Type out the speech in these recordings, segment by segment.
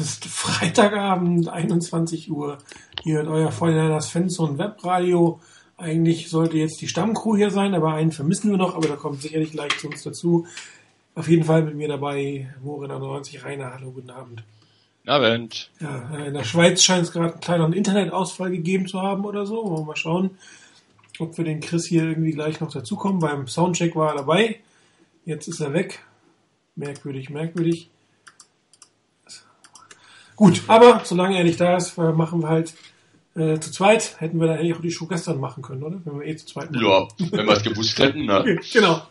ist Freitagabend, 21 Uhr. Ihr hört euer Feuerlanders Fanzone Webradio. Eigentlich sollte jetzt die Stammcrew hier sein, aber einen vermissen wir noch, aber da kommt sicherlich gleich zu uns dazu. Auf jeden Fall mit mir dabei, Morin 90 Rainer. Hallo, guten Abend. Abend. Ja, in der Schweiz scheint es gerade einen kleinen Internetausfall gegeben zu haben oder so. Wollen wir mal schauen, ob wir den Chris hier irgendwie gleich noch dazukommen. Beim Soundcheck war er dabei. Jetzt ist er weg. Merkwürdig, merkwürdig. Gut, aber solange er nicht da ist, machen wir halt äh, zu zweit. Hätten wir da eigentlich auch die Show gestern machen können, oder? Wenn wir eh zu zweit machen. Ja, wenn wir es gewusst hätten, ne? genau.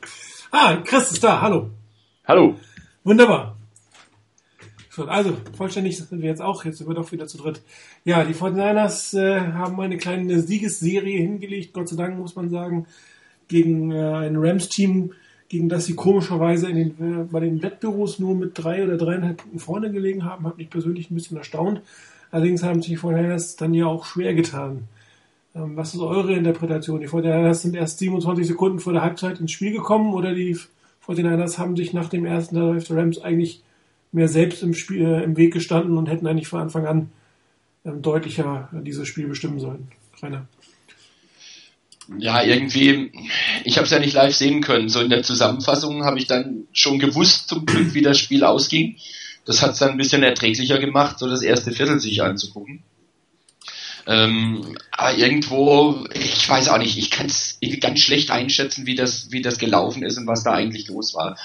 Ah, Chris ist da. Hallo. Hallo. Wunderbar. So, also, vollständig sind wir jetzt auch. Jetzt sind wir doch wieder zu dritt. Ja, die 49ers äh, haben eine kleine Siegesserie hingelegt, Gott sei Dank, muss man sagen, gegen äh, ein Rams-Team, gegen das sie komischerweise in den, äh, bei den Wettbüros nur mit drei oder dreieinhalb Punkten vorne gelegen haben, hat mich persönlich ein bisschen erstaunt. Allerdings haben sich die 49ers dann ja auch schwer getan. Ähm, was ist eure Interpretation? Die 49ers sind erst 27 Sekunden vor der Halbzeit ins Spiel gekommen oder die 49ers haben sich nach dem ersten Drive der Rams eigentlich mehr selbst im, Spiel, äh, im Weg gestanden und hätten eigentlich von Anfang an ähm, deutlicher dieses Spiel bestimmen sollen. Rainer ja, irgendwie, ich habe es ja nicht live sehen können. So in der Zusammenfassung habe ich dann schon gewusst, zum Glück, wie das Spiel ausging. Das hat es dann ein bisschen erträglicher gemacht, so das erste Viertel sich anzugucken. Ähm, aber irgendwo, ich weiß auch nicht, ich kann es ganz schlecht einschätzen, wie das, wie das gelaufen ist und was da eigentlich los war.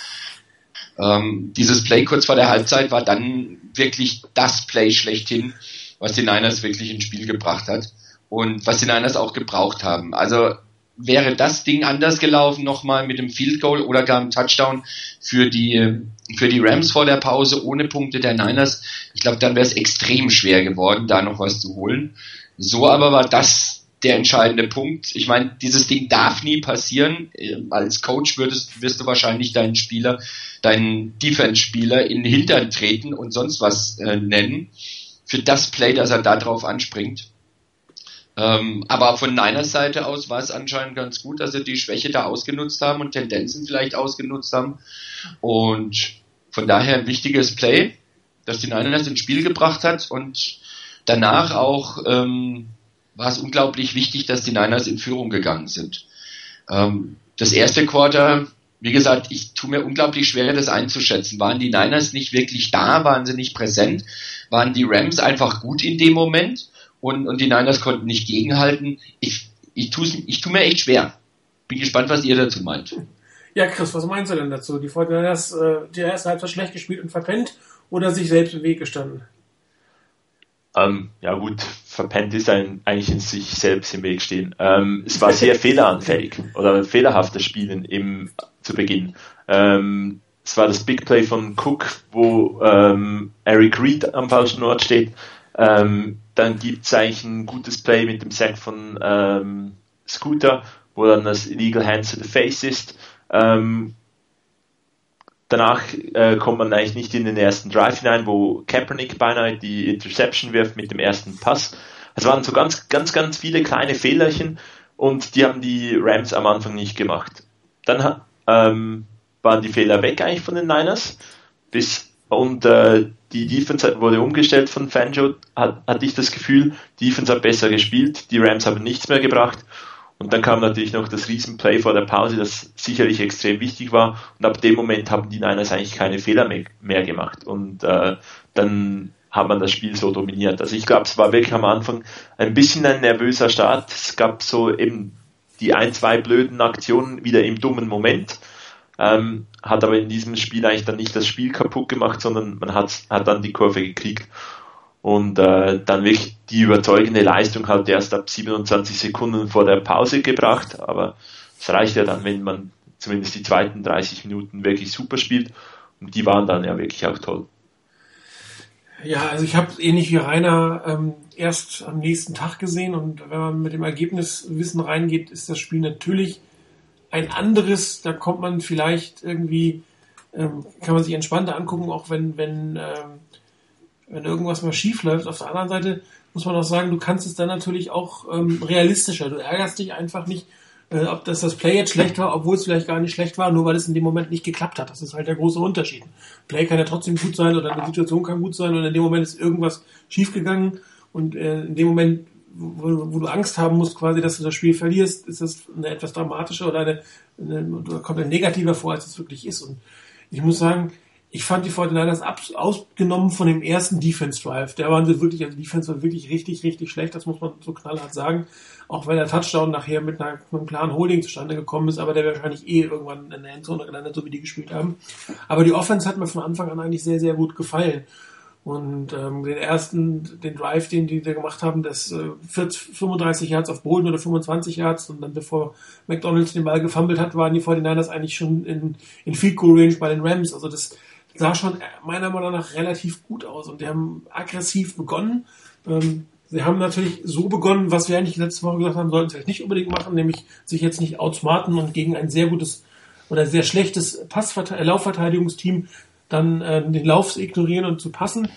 Ähm, dieses Play kurz vor der Halbzeit war dann wirklich das Play schlechthin, was die Niners wirklich ins Spiel gebracht hat und was die Niners auch gebraucht haben. Also wäre das Ding anders gelaufen nochmal mit dem Field Goal oder gar einem Touchdown für die für die Rams vor der Pause ohne Punkte der Niners, ich glaube, dann wäre es extrem schwer geworden, da noch was zu holen. So aber war das der entscheidende Punkt. Ich meine, dieses Ding darf nie passieren. Als Coach würdest, wirst du wahrscheinlich deinen Spieler, deinen Defense-Spieler in den Hintern treten und sonst was äh, nennen. Für das Play, dass er da drauf anspringt. Ähm, aber von Niners Seite aus war es anscheinend ganz gut, dass sie die Schwäche da ausgenutzt haben und Tendenzen vielleicht ausgenutzt haben. Und von daher ein wichtiges Play, das die Niners ins Spiel gebracht hat. Und danach auch ähm, war es unglaublich wichtig, dass die Niners in Führung gegangen sind. Ähm, das erste Quarter, wie gesagt, ich tue mir unglaublich schwer, das einzuschätzen. Waren die Niners nicht wirklich da? Waren sie nicht präsent? Waren die Rams einfach gut in dem Moment? Und, und die Niners konnten nicht gegenhalten. Ich, ich, tu's, ich tue mir echt schwer. Bin gespannt, was ihr dazu meint. Ja, Chris, was meinst du denn dazu? Die Fortinanders äh, die erste Halbzeit schlecht gespielt und verpennt oder sich selbst im Weg gestanden? Ähm, ja gut, verpennt ist ein, eigentlich in sich selbst im Weg stehen. Ähm, es war sehr fehleranfällig oder fehlerhaftes Spielen im, zu Beginn. Ähm, es war das Big Play von Cook, wo ähm, Eric Reed am falschen Ort steht. Ähm, dann gibt es eigentlich ein gutes Play mit dem Sack von ähm, Scooter, wo dann das Illegal Hands to the Face ist. Ähm, danach äh, kommt man eigentlich nicht in den ersten Drive hinein, wo Kaepernick beinahe die Interception wirft mit dem ersten Pass. Es waren so ganz, ganz, ganz viele kleine Fehlerchen und die haben die Rams am Anfang nicht gemacht. Dann ähm, waren die Fehler weg eigentlich von den Niners bis und äh, die Defense wurde umgestellt von Fanjo, hat, hatte ich das Gefühl. Die Defense hat besser gespielt, die Rams haben nichts mehr gebracht. Und dann kam natürlich noch das Riesenplay vor der Pause, das sicherlich extrem wichtig war. Und ab dem Moment haben die Niners eigentlich keine Fehler mehr, mehr gemacht. Und äh, dann hat man das Spiel so dominiert. Also ich glaube, es war wirklich am Anfang ein bisschen ein nervöser Start. Es gab so eben die ein, zwei blöden Aktionen wieder im dummen Moment ähm, hat aber in diesem Spiel eigentlich dann nicht das Spiel kaputt gemacht, sondern man hat, hat dann die Kurve gekriegt und äh, dann wirklich die überzeugende Leistung halt erst ab 27 Sekunden vor der Pause gebracht, aber es reicht ja dann, wenn man zumindest die zweiten 30 Minuten wirklich super spielt. Und die waren dann ja wirklich auch toll. Ja, also ich habe ähnlich wie Rainer ähm, erst am nächsten Tag gesehen. Und wenn man mit dem Ergebniswissen reingeht, ist das Spiel natürlich ein anderes, da kommt man vielleicht irgendwie, ähm, kann man sich entspannter angucken, auch wenn, wenn, ähm, wenn irgendwas mal schief läuft. Auf der anderen Seite muss man auch sagen, du kannst es dann natürlich auch ähm, realistischer. Du ärgerst dich einfach nicht, äh, ob das das Play jetzt schlecht war, obwohl es vielleicht gar nicht schlecht war, nur weil es in dem Moment nicht geklappt hat. Das ist halt der große Unterschied. Play kann ja trotzdem gut sein oder eine Situation kann gut sein und in dem Moment ist irgendwas schiefgegangen und äh, in dem Moment, wo, wo, du Angst haben musst, quasi, dass du das Spiel verlierst, ist das eine etwas dramatische oder eine, eine oder kommt ein negativer vor, als es wirklich ist. Und ich muss sagen, ich fand die 49ers ab, ausgenommen von dem ersten Defense Drive. Der waren sie wirklich, also Defense war wirklich richtig, richtig schlecht, das muss man so knallhart sagen. Auch wenn der Touchdown nachher mit, einer, mit einem klaren Holding zustande gekommen ist, aber der wahrscheinlich eh irgendwann in der Endzone gelandet, so wie die gespielt haben. Aber die Offense hat mir von Anfang an eigentlich sehr, sehr gut gefallen. Und ähm, den ersten, den Drive, den die da gemacht haben, das äh, 40, 35 Yards auf Boden oder 25 Yards und dann bevor McDonalds den Ball gefummelt hat, waren die 49ers eigentlich schon in, in Field Goal Range bei den Rams. Also das, sah schon meiner Meinung nach relativ gut aus und die haben aggressiv begonnen. Ähm, sie haben natürlich so begonnen, was wir eigentlich letzte Woche gesagt haben, sollten sie vielleicht nicht unbedingt machen, nämlich sich jetzt nicht outsmarten und gegen ein sehr gutes oder sehr schlechtes Passverte Laufverteidigungsteam dann äh, den Lauf ignorieren und zu passen.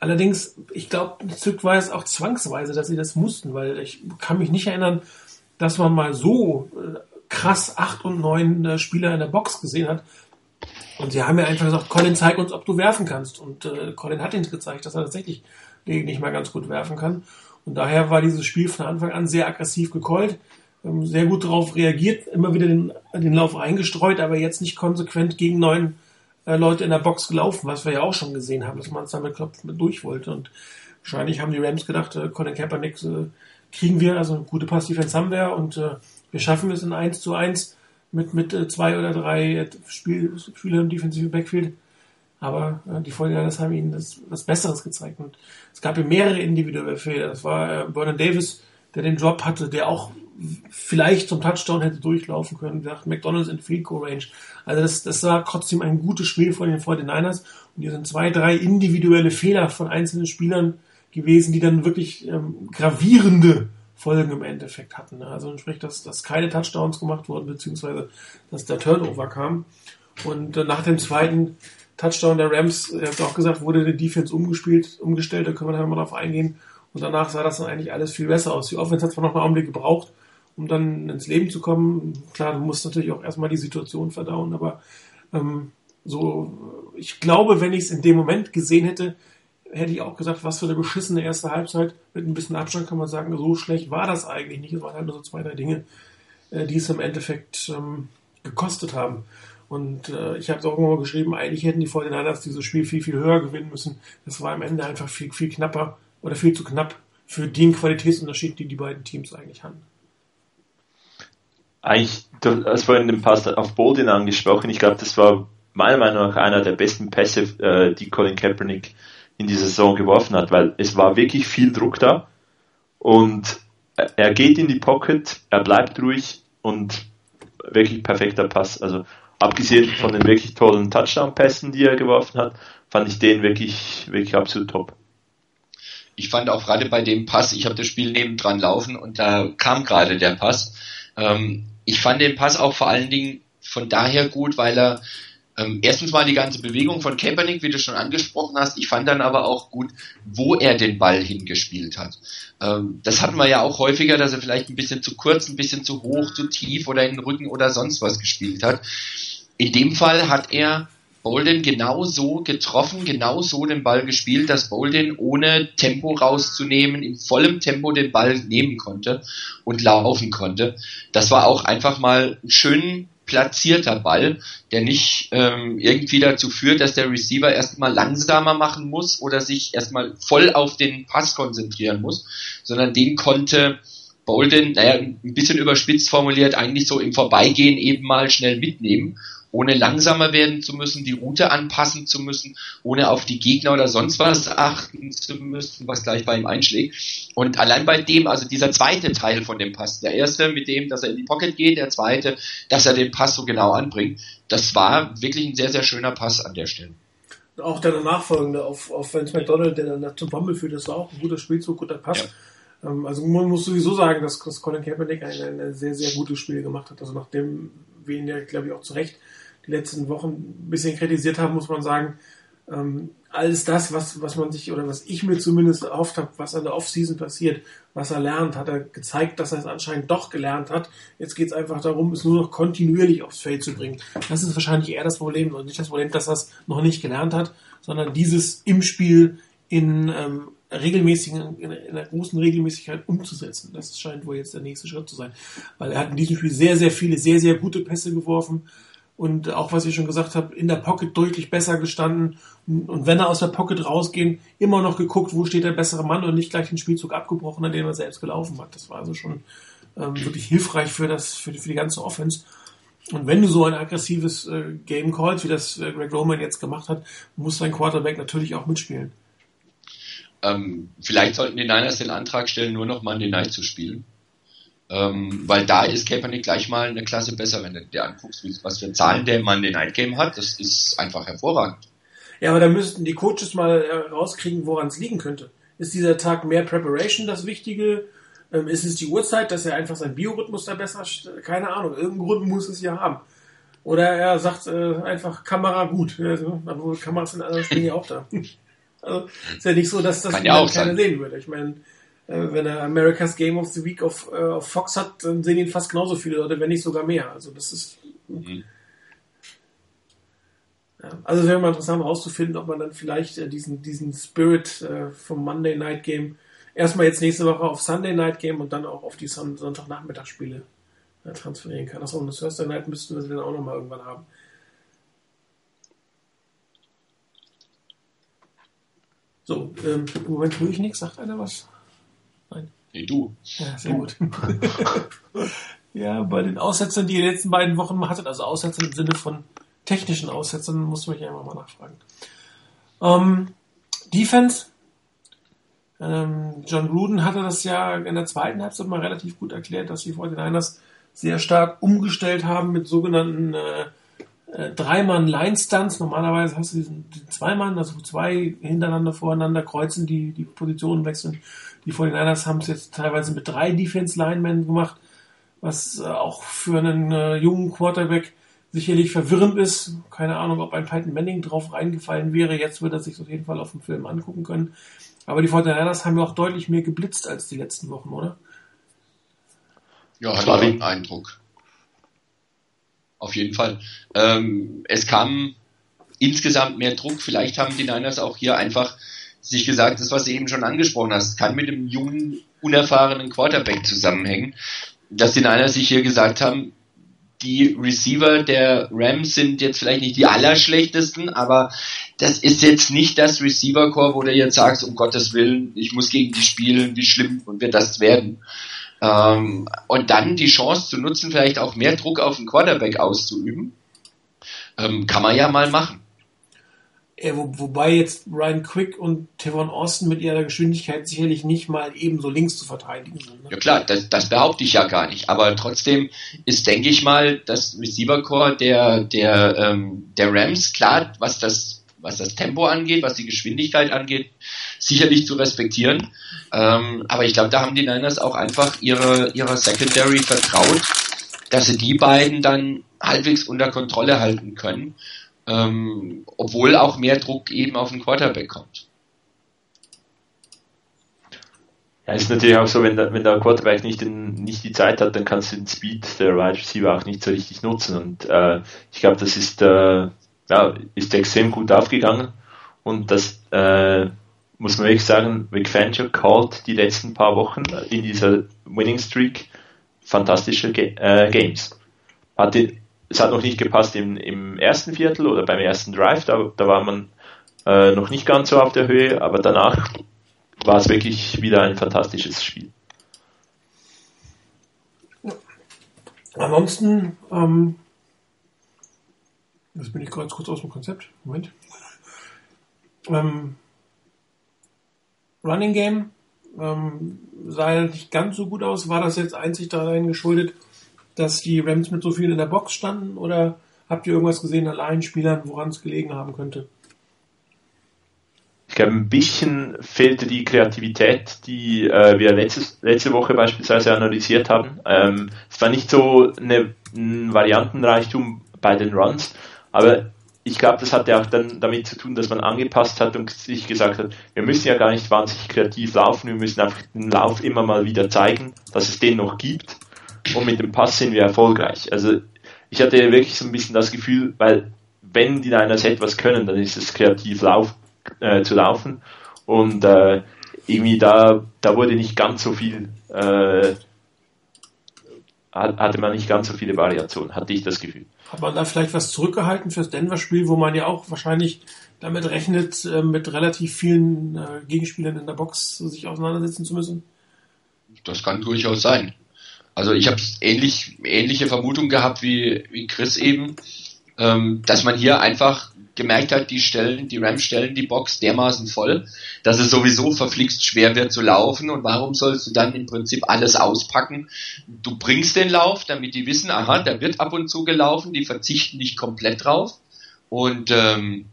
Allerdings, ich glaube, ein Stück war es auch zwangsweise, dass sie das mussten, weil ich kann mich nicht erinnern, dass man mal so äh, krass acht und neun äh, Spieler in der Box gesehen hat, und sie haben ja einfach gesagt, Colin, zeig uns, ob du werfen kannst. Und äh, Colin hat ihnen gezeigt, dass er tatsächlich nicht mal ganz gut werfen kann. Und daher war dieses Spiel von Anfang an sehr aggressiv gekeult, ähm, sehr gut darauf reagiert, immer wieder den, den Lauf eingestreut, aber jetzt nicht konsequent gegen neun äh, Leute in der Box gelaufen, was wir ja auch schon gesehen haben, dass man es damit mit durch wollte. Und wahrscheinlich haben die Rams gedacht, äh, Colin Kaepernick äh, kriegen wir, also eine gute Pass-Defense haben wir und äh, wir schaffen es in 1 zu 1 mit, mit äh, zwei oder drei äh, Spiel, Spieler im defensiven Backfield. Aber äh, die Vorgänger haben ihnen das, was Besseres gezeigt. Und es gab ja mehrere individuelle Fehler. Das war äh, Vernon Davis, der den Drop hatte, der auch vielleicht zum Touchdown hätte durchlaufen können. Der McDonalds in Field Goal Range. Also das, das war trotzdem ein gutes Spiel von den 49ers. Und hier sind zwei, drei individuelle Fehler von einzelnen Spielern gewesen, die dann wirklich ähm, gravierende Folgen im Endeffekt hatten. Also sprich, dass, dass keine Touchdowns gemacht wurden, beziehungsweise dass der Turnover kam. Und äh, nach dem zweiten Touchdown der Rams, ihr habt auch gesagt, wurde die Defense umgespielt, umgestellt, da können wir dann mal drauf eingehen. Und danach sah das dann eigentlich alles viel besser aus. Die Offense hat zwar noch einen Augenblick gebraucht, um dann ins Leben zu kommen. Klar, du musst natürlich auch erstmal die Situation verdauen, aber ähm, so, ich glaube, wenn ich es in dem Moment gesehen hätte, hätte ich auch gesagt, was für eine beschissene erste Halbzeit. Mit ein bisschen Abstand kann man sagen, so schlecht war das eigentlich nicht. Es waren halt nur so zwei, drei Dinge, äh, die es im Endeffekt ähm, gekostet haben. Und äh, ich habe es auch immer geschrieben, eigentlich hätten die 49ers dieses Spiel viel, viel höher gewinnen müssen. Das war am Ende einfach viel, viel knapper oder viel zu knapp für den Qualitätsunterschied, die die beiden Teams eigentlich haben. Eigentlich, du hast vorhin den Pass auf Bolden angesprochen. Ich glaube, das war meiner Meinung nach einer der besten Pässe, äh, die Colin Kaepernick in die Saison geworfen hat, weil es war wirklich viel Druck da und er geht in die Pocket, er bleibt ruhig und wirklich perfekter Pass. Also abgesehen von den wirklich tollen Touchdown-Pässen, die er geworfen hat, fand ich den wirklich, wirklich absolut top. Ich fand auch gerade bei dem Pass, ich habe das Spiel nebendran laufen und da kam gerade der Pass. Ähm, ich fand den Pass auch vor allen Dingen von daher gut, weil er ähm, erstens mal die ganze Bewegung von Kaepernick, wie du schon angesprochen hast. Ich fand dann aber auch gut, wo er den Ball hingespielt hat. Ähm, das hatten wir ja auch häufiger, dass er vielleicht ein bisschen zu kurz, ein bisschen zu hoch, zu tief oder in den Rücken oder sonst was gespielt hat. In dem Fall hat er Bolden genau so getroffen, genau so den Ball gespielt, dass Bolden ohne Tempo rauszunehmen, in vollem Tempo den Ball nehmen konnte und laufen konnte. Das war auch einfach mal schön platzierter Ball, der nicht ähm, irgendwie dazu führt, dass der Receiver erstmal langsamer machen muss oder sich erstmal voll auf den Pass konzentrieren muss, sondern den konnte Bolden, naja, ein bisschen überspitzt formuliert, eigentlich so im Vorbeigehen eben mal schnell mitnehmen ohne langsamer werden zu müssen, die Route anpassen zu müssen, ohne auf die Gegner oder sonst was achten zu müssen, was gleich bei ihm einschlägt. Und allein bei dem, also dieser zweite Teil von dem Pass, der erste mit dem, dass er in die Pocket geht, der zweite, dass er den Pass so genau anbringt, das war wirklich ein sehr, sehr schöner Pass an der Stelle. Auch der nachfolgende auf, auf Vance McDonald, der dann zum Bommel führt, das war auch ein guter Spielzug, guter Pass. Ja. Ähm, also man muss sowieso sagen, dass, dass Colin Kaepernick ein, ein sehr, sehr gutes Spiel gemacht hat. Also nachdem wir ihn ja, glaube ich, auch zu Recht die letzten Wochen ein bisschen kritisiert haben, muss man sagen, Ähm, alles das, was, was man sich oder was ich mir zumindest erhofft habe, was an der Offseason passiert, was er lernt, hat er gezeigt, dass er es anscheinend doch gelernt hat. Jetzt geht es einfach darum, es nur noch kontinuierlich aufs Feld zu bringen. Das ist wahrscheinlich eher das Problem und nicht das Problem, dass er es noch nicht gelernt hat, sondern dieses im Spiel in ähm, regelmäßigen, in einer großen Regelmäßigkeit umzusetzen. Das scheint wohl jetzt der nächste Schritt zu sein. Weil er hat in diesem Spiel sehr, sehr viele, sehr, sehr gute Pässe geworfen und auch was ich schon gesagt habe, in der Pocket deutlich besser gestanden und wenn er aus der Pocket rausgehen, immer noch geguckt, wo steht der bessere Mann und nicht gleich den Spielzug abgebrochen, an dem er selbst gelaufen hat. Das war also schon ähm, wirklich hilfreich für das für die, für die ganze Offense. Und wenn du so ein aggressives äh, Game callst, wie das äh, Greg Roman jetzt gemacht hat, muss dein Quarterback natürlich auch mitspielen. Ähm, vielleicht sollten die Niners den Antrag stellen, nur noch Monday Night zu spielen. Ähm, weil da ist Kaepernick gleich mal eine Klasse besser, wenn du dir anguckst, was für Zahlen der Monday Night Game hat. Das ist einfach hervorragend. Ja, aber da müssten die Coaches mal rauskriegen, woran es liegen könnte. Ist dieser Tag mehr Preparation das Wichtige? Ähm, ist es die Uhrzeit, dass er einfach sein Biorhythmus da besser, keine Ahnung, irgendeinen Grund muss es ja haben. Oder er sagt äh, einfach Kamera gut. Also, obwohl Kameras sind anderen Spielen ja auch da. also ist ja nicht so, dass das ja auch keiner sehen würde. Ich meine, äh, wenn er America's Game of the Week auf, äh, auf Fox hat, dann sehen ihn fast genauso viele Leute, wenn nicht sogar mehr. Also das ist. Mhm. Ja, also es wäre mal interessant herauszufinden, ob man dann vielleicht äh, diesen, diesen Spirit äh, vom Monday Night Game erstmal jetzt nächste Woche auf Sunday Night Game und dann auch auf die Son Sonntagnachmittagsspiele äh, transferieren kann. Achso, und das Thursday Night müssten wir dann auch nochmal irgendwann haben. So, ähm, im Moment tue ich nichts. Sagt einer was? Nee, du. Ja, sehr du. gut. ja, bei den Aussetzern, die ihr die letzten beiden Wochen hattet, also Aussetzern im Sinne von technischen Aussetzern, muss man hier einfach mal nachfragen. Ähm, Defense. Ähm, John Gruden hatte das ja in der zweiten Halbzeit mal relativ gut erklärt, dass die 49ers sehr stark umgestellt haben mit sogenannten äh, äh, dreimann line stunts Normalerweise hast du diesen, diesen Zweimann, also zwei hintereinander voreinander kreuzen, die die Positionen wechseln. Die 49ers haben es jetzt teilweise mit drei Defense-Linemen gemacht, was äh, auch für einen äh, jungen Quarterback sicherlich verwirrend ist. Keine Ahnung, ob ein Peyton Manning drauf reingefallen wäre. Jetzt wird er sich auf jeden Fall auf dem Film angucken können. Aber die 49ers haben ja auch deutlich mehr geblitzt als die letzten Wochen, oder? Ja, hatte ich den Eindruck. Auf jeden Fall. Ähm, es kam insgesamt mehr Druck. Vielleicht haben die Niners auch hier einfach sich gesagt, das, was du eben schon angesprochen hast, kann mit dem jungen, unerfahrenen Quarterback zusammenhängen, dass die Niners sich hier gesagt haben, die Receiver der Rams sind jetzt vielleicht nicht die allerschlechtesten, aber das ist jetzt nicht das Receiver-Core, wo du jetzt sagst, um Gottes Willen, ich muss gegen die spielen, wie schlimm wird das werden. Ähm, und dann die Chance zu nutzen, vielleicht auch mehr Druck auf den Quarterback auszuüben, ähm, kann man ja mal machen. Ja, wo, wobei jetzt Ryan Quick und Tevon Austin mit ihrer Geschwindigkeit sicherlich nicht mal ebenso links zu verteidigen sind. Ne? Ja klar, das, das behaupte ich ja gar nicht. Aber trotzdem ist, denke ich mal, das Receiver Core der, der, ähm, der Rams, klar, was das, was das Tempo angeht, was die Geschwindigkeit angeht, sicherlich zu respektieren. Ähm, aber ich glaube, da haben die Niners auch einfach ihre, ihrer Secondary vertraut, dass sie die beiden dann halbwegs unter Kontrolle halten können ähm, obwohl auch mehr Druck eben auf den Quarterback kommt. Ja, ist natürlich auch so, wenn der, wenn der Quarterback nicht, den, nicht die Zeit hat, dann kannst du den Speed der Wide Receiver auch nicht so richtig nutzen. Und äh, ich glaube, das ist, äh, ja, ist extrem gut aufgegangen. Und das äh, muss man wirklich sagen, Vic Fangio called die letzten paar Wochen in dieser Winning Streak fantastische Ga äh, Games. Hat den, es hat noch nicht gepasst im, im ersten Viertel oder beim ersten Drive, da, da war man äh, noch nicht ganz so auf der Höhe, aber danach war es wirklich wieder ein fantastisches Spiel. Ansonsten, ähm, jetzt bin ich gerade kurz aus dem Konzept. Moment. Ähm, Running Game ähm, sah nicht ganz so gut aus. War das jetzt einzig daran geschuldet, dass die Rams mit so viel in der Box standen oder habt ihr irgendwas gesehen an Laienspielern, woran es gelegen haben könnte? Ich glaube, ein bisschen fehlte die Kreativität, die äh, wir letztes, letzte Woche beispielsweise analysiert haben. Ähm, es war nicht so eine, ein Variantenreichtum bei den Runs, aber ich glaube, das hat ja auch dann damit zu tun, dass man angepasst hat und sich gesagt hat, wir müssen ja gar nicht wahnsinnig kreativ laufen, wir müssen einfach den Lauf immer mal wieder zeigen, dass es den noch gibt und mit dem Pass sind wir erfolgreich. Also ich hatte wirklich so ein bisschen das Gefühl, weil wenn die Niners etwas können, dann ist es kreativ lauf, äh, zu laufen und äh, irgendwie da, da wurde nicht ganz so viel äh, hatte man nicht ganz so viele Variationen, hatte ich das Gefühl. Hat man da vielleicht was zurückgehalten fürs Denver-Spiel, wo man ja auch wahrscheinlich damit rechnet, äh, mit relativ vielen äh, Gegenspielern in der Box sich auseinandersetzen zu müssen? Das kann durchaus sein. Also ich habe ähnlich, ähnliche Vermutung gehabt wie, wie Chris eben, ähm, dass man hier einfach gemerkt hat, die stellen, die Rams stellen die Box dermaßen voll, dass es sowieso verflixt schwer wird zu laufen und warum sollst du dann im Prinzip alles auspacken? Du bringst den Lauf, damit die wissen, aha, der wird ab und zu gelaufen, die verzichten nicht komplett drauf und ähm,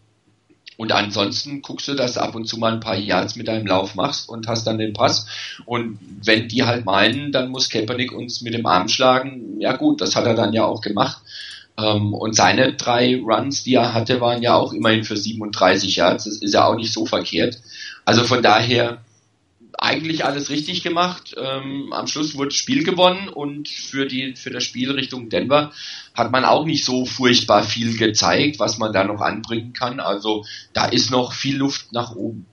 und ansonsten guckst du, dass du ab und zu mal ein paar Yards mit deinem Lauf machst und hast dann den Pass. Und wenn die halt meinen, dann muss Kaepernick uns mit dem Arm schlagen. Ja gut, das hat er dann ja auch gemacht. Ähm, und seine drei Runs, die er hatte, waren ja auch immerhin für 37 Yards. Das ist ja auch nicht so verkehrt. Also von daher eigentlich alles richtig gemacht. Ähm, am Schluss wurde das Spiel gewonnen und für die für das Spiel Richtung Denver hat man auch nicht so furchtbar viel gezeigt, was man da noch anbringen kann. Also da ist noch viel Luft nach oben.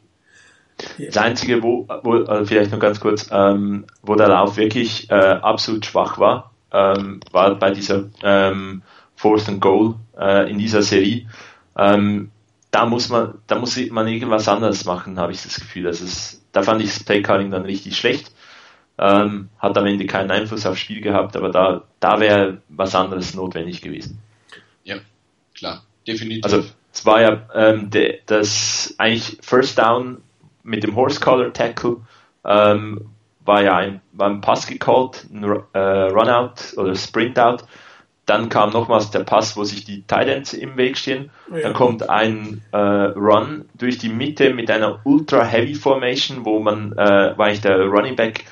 Das Einzige, wo, wo also vielleicht noch ganz kurz, ähm, wo der Lauf wirklich äh, absolut schwach war, ähm, war bei dieser ähm, Fourth and Goal äh, in dieser Serie. Ähm, da muss man, da muss man irgendwas anderes machen, habe ich das Gefühl. Also es, da fand ich das Playcarding dann richtig schlecht. Ähm, hat am Ende keinen Einfluss aufs Spiel gehabt, aber da, da wäre was anderes notwendig gewesen. Ja, klar, definitiv. Also es war ja ähm, de, das eigentlich First Down mit dem Horse Collar Tackle ähm, war ja ein, war ein Pass gecallt, ein äh, Runout oder Sprintout dann kam nochmals der Pass, wo sich die Titans im Weg stehen. Ja. Dann kommt ein äh, Run durch die Mitte mit einer Ultra Heavy Formation, wo man, äh, weil ich der Running Back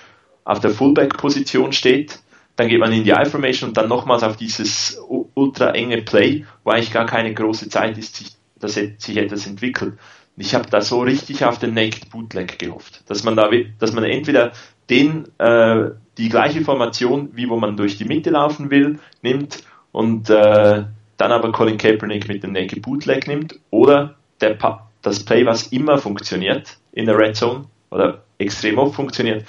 auf der Fullback Position steht. Dann geht man in die I-Formation und dann nochmals auf dieses ultra enge Play, wo eigentlich gar keine große Zeit ist, sich, dass sich etwas entwickelt. Ich habe da so richtig auf den Naked Bootleg gehofft, dass man da, dass man entweder den äh, die gleiche Formation, wie wo man durch die Mitte laufen will, nimmt und äh, dann aber Colin Kaepernick mit dem Naked Bootleg nimmt oder der pa das Play, was immer funktioniert in der Red Zone oder extrem oft funktioniert,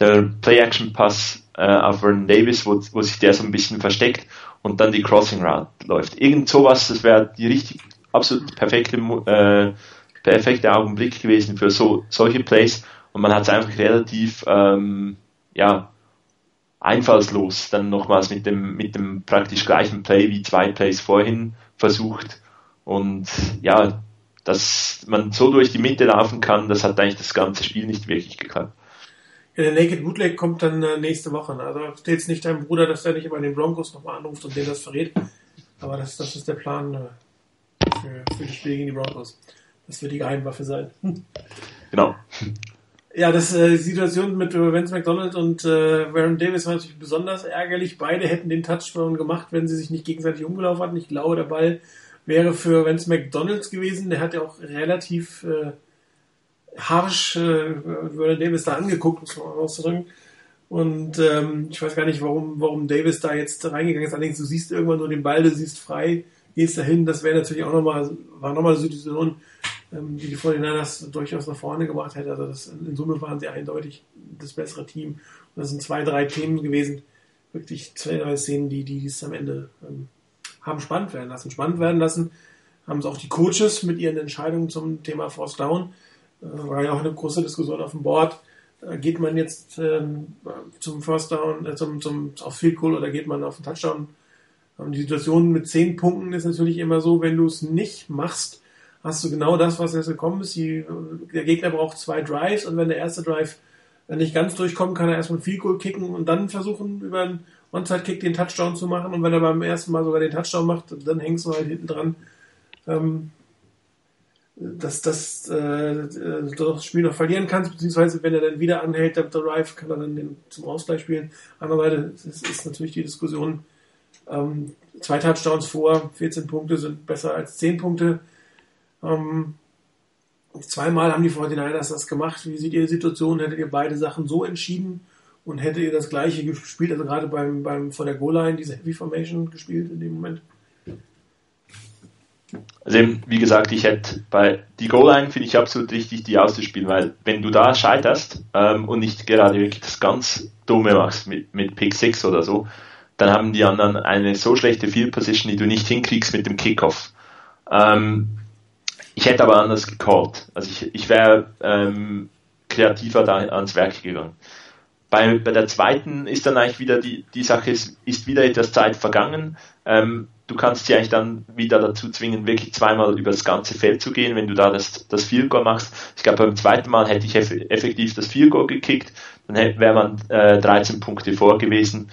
der Play-Action-Pass äh, auf Vernon Davis, wo, wo sich der so ein bisschen versteckt und dann die Crossing Route läuft. Irgend sowas, das wäre die richtig absolut perfekte, äh, perfekte Augenblick gewesen für so solche Plays und man hat es einfach relativ ähm, ja, einfallslos dann nochmals mit dem, mit dem praktisch gleichen Play wie zwei Plays vorhin versucht. Und ja, dass man so durch die Mitte laufen kann, das hat eigentlich das ganze Spiel nicht wirklich geklappt. Ja, der Naked Bootleg kommt dann äh, nächste Woche. Ne? Also steht es nicht deinem Bruder, dass er nicht über den Broncos nochmal anruft und den das verrät. Aber das, das ist der Plan äh, für, für das Spiel gegen die Broncos. Das wird die Geheimwaffe sein. Genau. Ja, das äh, die Situation mit äh, Vince McDonald und äh, Warren Davis war natürlich besonders ärgerlich. Beide hätten den Touchdown gemacht, wenn sie sich nicht gegenseitig umgelaufen hatten. Ich glaube, der Ball wäre für Vince McDonalds gewesen. Der hat ja auch relativ äh, harsch äh, Warren Davis da angeguckt, muss man auszudrücken. Und ähm, ich weiß gar nicht, warum, warum Davis da jetzt reingegangen ist. Allerdings, du siehst irgendwann nur den Ball, du siehst frei, gehst dahin. Das wäre natürlich auch nochmal, war nochmal eine Situation, ähm, die die 49ers durchaus nach vorne gebracht hätte. Also das, in Summe waren sie eindeutig das bessere Team. Und das sind zwei, drei Themen gewesen, wirklich zwei, drei Szenen, die, die es am Ende ähm, haben spannend werden lassen. Spannend werden lassen haben es auch die Coaches mit ihren Entscheidungen zum Thema Force Down. Äh, war ja auch eine große Diskussion auf dem Board. Äh, geht man jetzt ähm, zum First Down, äh, zum, zum, auf Field Goal oder geht man auf den Touchdown? Und die Situation mit zehn Punkten ist natürlich immer so, wenn du es nicht machst, hast du genau das, was jetzt gekommen ist. Die, der Gegner braucht zwei Drives und wenn der erste Drive nicht ganz durchkommt, kann er erstmal viel Goal kicken und dann versuchen, über einen Onside-Kick den Touchdown zu machen. Und wenn er beim ersten Mal sogar den Touchdown macht, dann hängst du halt hinten dran. Ähm, dass, dass äh, du das Spiel noch verlieren kannst, beziehungsweise wenn er dann wieder anhält, der Drive, kann er dann den zum Ausgleich spielen. Andererseits ist, ist natürlich die Diskussion, Ähm, zwei Touchdowns vor, 14 Punkte sind besser als 10 Punkte. Ähm, zweimal haben die 49ers das gemacht. Wie seht ihr die Situation? Hättet ihr beide Sachen so entschieden und hättet ihr das gleiche gespielt, also gerade beim, beim von der Goal-Line, diese Heavy Formation gespielt in dem Moment? Also eben, wie gesagt, ich hätte bei die Goal-Line finde ich absolut richtig, die auszuspielen, weil wenn du da scheiterst ähm, und nicht gerade wirklich das ganz Dumme machst mit, mit Pick 6 oder so, dann haben die anderen eine so schlechte Field Position, die du nicht hinkriegst mit dem Kickoff. Ähm, ich hätte aber anders gecallt. Also ich, ich wäre ähm, kreativer da ans Werk gegangen. Bei, bei der zweiten ist dann eigentlich wieder die, die Sache, ist, ist wieder etwas Zeit vergangen. Ähm, du kannst sie eigentlich dann wieder dazu zwingen, wirklich zweimal über das ganze Feld zu gehen, wenn du da das, das Field Goal machst. Ich glaube, beim zweiten Mal hätte ich effektiv das Field Goal gekickt, dann wäre man äh, 13 Punkte vor gewesen.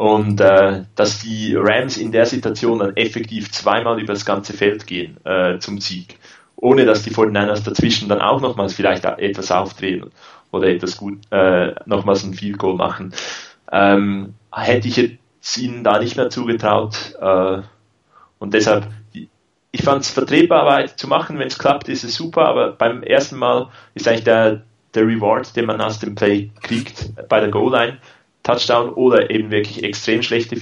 Und äh, dass die Rams in der Situation dann effektiv zweimal über das ganze Feld gehen äh, zum Sieg, ohne dass die 49ers dazwischen dann auch nochmals vielleicht etwas aufdrehen oder etwas gut äh, nochmals ein Field Goal machen, ähm, hätte ich jetzt ihnen da nicht mehr zugetraut. Äh, und deshalb, ich fand es vertretbar, aber zu machen, wenn es klappt, ist es super, aber beim ersten Mal ist eigentlich der, der Reward, den man aus dem Play kriegt bei der Goal-Line, Touchdown oder eben wirklich extrem schlechte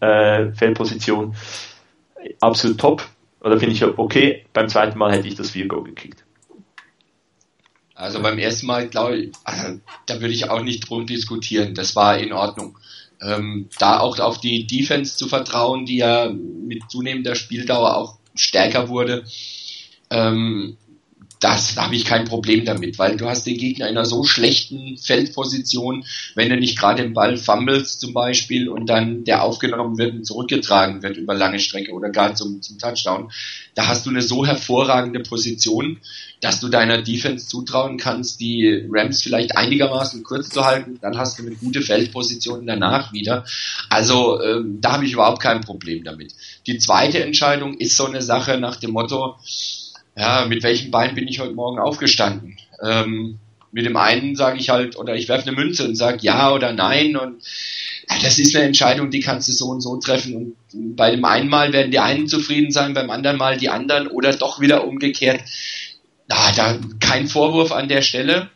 äh, Feldposition. Absolut top. Oder finde ich okay. Beim zweiten Mal hätte ich das Field Goal gekickt. Also beim ersten Mal, glaube ich, also, da würde ich auch nicht drum diskutieren. Das war in Ordnung. Ähm, da auch auf die Defense zu vertrauen, die ja mit zunehmender Spieldauer auch stärker wurde. Ähm, das habe ich kein Problem damit, weil du hast den Gegner in einer so schlechten Feldposition, wenn du nicht gerade den Ball fummelst zum Beispiel und dann der aufgenommen wird und zurückgetragen wird über lange Strecke oder gar zum, zum Touchdown, da hast du eine so hervorragende Position, dass du deiner Defense zutrauen kannst, die Rams vielleicht einigermaßen kurz zu halten, dann hast du eine gute Feldposition danach wieder. Also ähm, da habe ich überhaupt kein Problem damit. Die zweite Entscheidung ist so eine Sache nach dem Motto, ja, mit welchem Bein bin ich heute Morgen aufgestanden? Ähm, mit dem einen sage ich halt, oder ich werfe eine Münze und sage ja oder nein und ja, das ist eine Entscheidung, die kannst du so und so treffen und bei dem einen Mal werden die einen zufrieden sein, beim anderen Mal die anderen oder doch wieder umgekehrt. Na, da kein Vorwurf an der Stelle.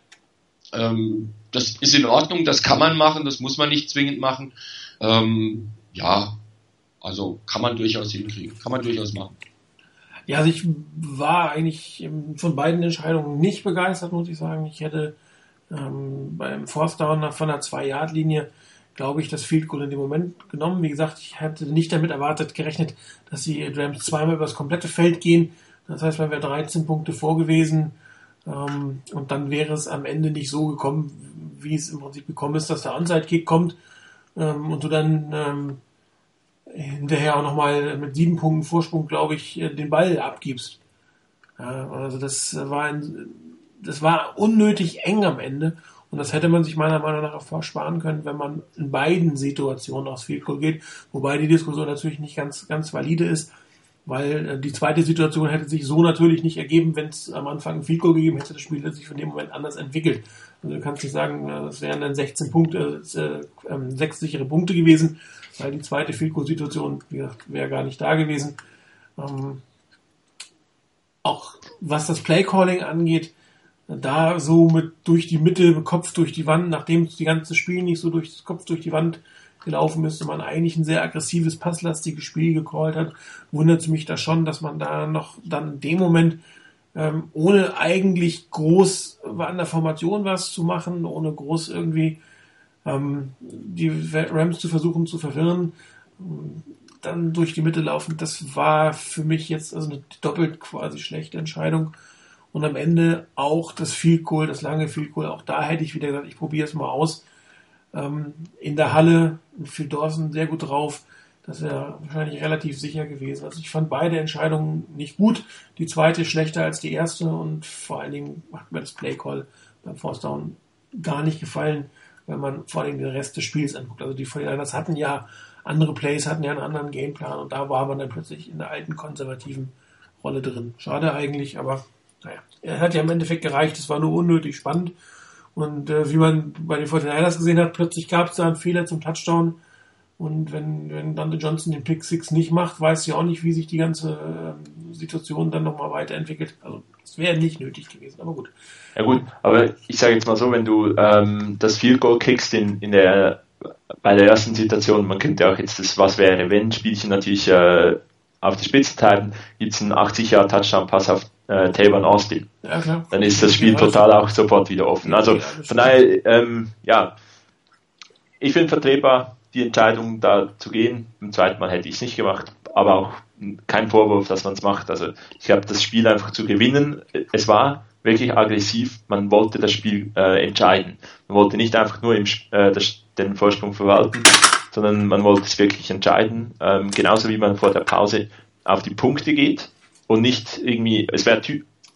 Ähm, das ist in Ordnung, das kann man machen, das muss man nicht zwingend machen. Ähm, ja, also kann man durchaus hinkriegen, kann man durchaus machen. Ja, also ich war eigentlich von beiden Entscheidungen nicht begeistert, muss ich sagen. Ich hätte ähm, beim Force Down von der 2-Yard-Linie, glaube ich, das Field Goal in dem Moment genommen. Wie gesagt, ich hätte nicht damit erwartet, gerechnet, dass die Rams zweimal über das komplette Feld gehen. Das heißt, man wäre 13 Punkte vor gewesen. Ähm, und dann wäre es am Ende nicht so gekommen, wie es im Prinzip gekommen ist, dass der Onside-Kick kommt ähm, und du dann ähm, hinterher auch nochmal mit sieben Punkten Vorsprung, glaube ich, äh, den Ball abgibst. Ja, also das war, ein, das war unnötig eng am Ende und das hätte man sich meiner Meinung nach auch sparen können, wenn man in beiden Situationen aufs Field Goal geht, wobei die Diskussion natürlich nicht ganz, ganz valide ist, weil äh, die zweite Situation hätte sich so natürlich nicht ergeben, wenn es am Anfang ein Field Goal gegeben hätte, das Spiel hätte sich von dem Moment anders entwickelt. Also du kannst nicht sagen, es wären dann 16 Punkte, äh, äh, sechs sichere Punkte gewesen, weil die zweite Field Goal Situation, wie gesagt, wäre gar nicht da gewesen. Ähm, auch was das Playcalling angeht, da so mit durch die Mitte, mit Kopf durch die Wand, nachdem das ganze Spiel nicht so durch das Kopf durch die Wand gelaufen müsste, man eigentlich ein sehr aggressives, passlastiges Spiel gecallt hat, wundert es mich da schon, dass man da noch dann in dem Moment ähm, ohne eigentlich groß an der Formation was zu machen, ohne groß irgendwie die Rams zu versuchen zu verwirren, dann durch die Mitte laufen, das war für mich jetzt also eine doppelt quasi schlechte Entscheidung. Und am Ende auch das Field Goal, das lange Field Goal, auch da hätte ich wieder gesagt, ich probiere es mal aus. Ähm, in der Halle, für Dawson sehr gut drauf, das wäre wahrscheinlich relativ sicher gewesen. Also ich fand beide Entscheidungen nicht gut. Die zweite schlechter als die erste und vor allen Dingen macht mir das Play Call beim Force Down gar nicht gefallen wenn man vor allem den Rest des Spiels anguckt. Also die 49ers hatten ja andere Plays, hatten ja einen anderen Gameplan und da war man dann plötzlich in der alten konservativen Rolle drin. Schade eigentlich, aber naja, er hat ja im Endeffekt gereicht, es war nur unnötig spannend. Und äh, wie man bei den 49ers gesehen hat, plötzlich gab es da einen Fehler zum Touchdown. Und wenn, wenn Dante Johnson den Pick Six nicht macht, weiß ich auch nicht, wie sich die ganze äh, Situation dann nochmal weiterentwickelt. Also das wäre nicht nötig gewesen, aber gut. Ja gut, aber ich sage jetzt mal so, wenn du ähm, das Field Goal kickst in, in der bei der ersten Situation, man könnte auch jetzt das Was wäre wenn Spielchen natürlich äh, auf die Spitze treiben, gibt es einen 80 Jahre Touchdown Pass auf äh, Tavon Austin. Ja, klar. Dann ist das Spiel total auch sofort wieder offen. Also von daher, ähm, ja, ich finde vertretbar, die Entscheidung da zu gehen. Im zweiten Mal hätte ich es nicht gemacht, aber auch kein Vorwurf, dass man es macht. Also ich habe das Spiel einfach zu gewinnen. Es war wirklich aggressiv. Man wollte das Spiel äh, entscheiden. Man wollte nicht einfach nur im, äh, das, den Vorsprung verwalten, sondern man wollte es wirklich entscheiden. Ähm, genauso wie man vor der Pause auf die Punkte geht und nicht irgendwie, es wäre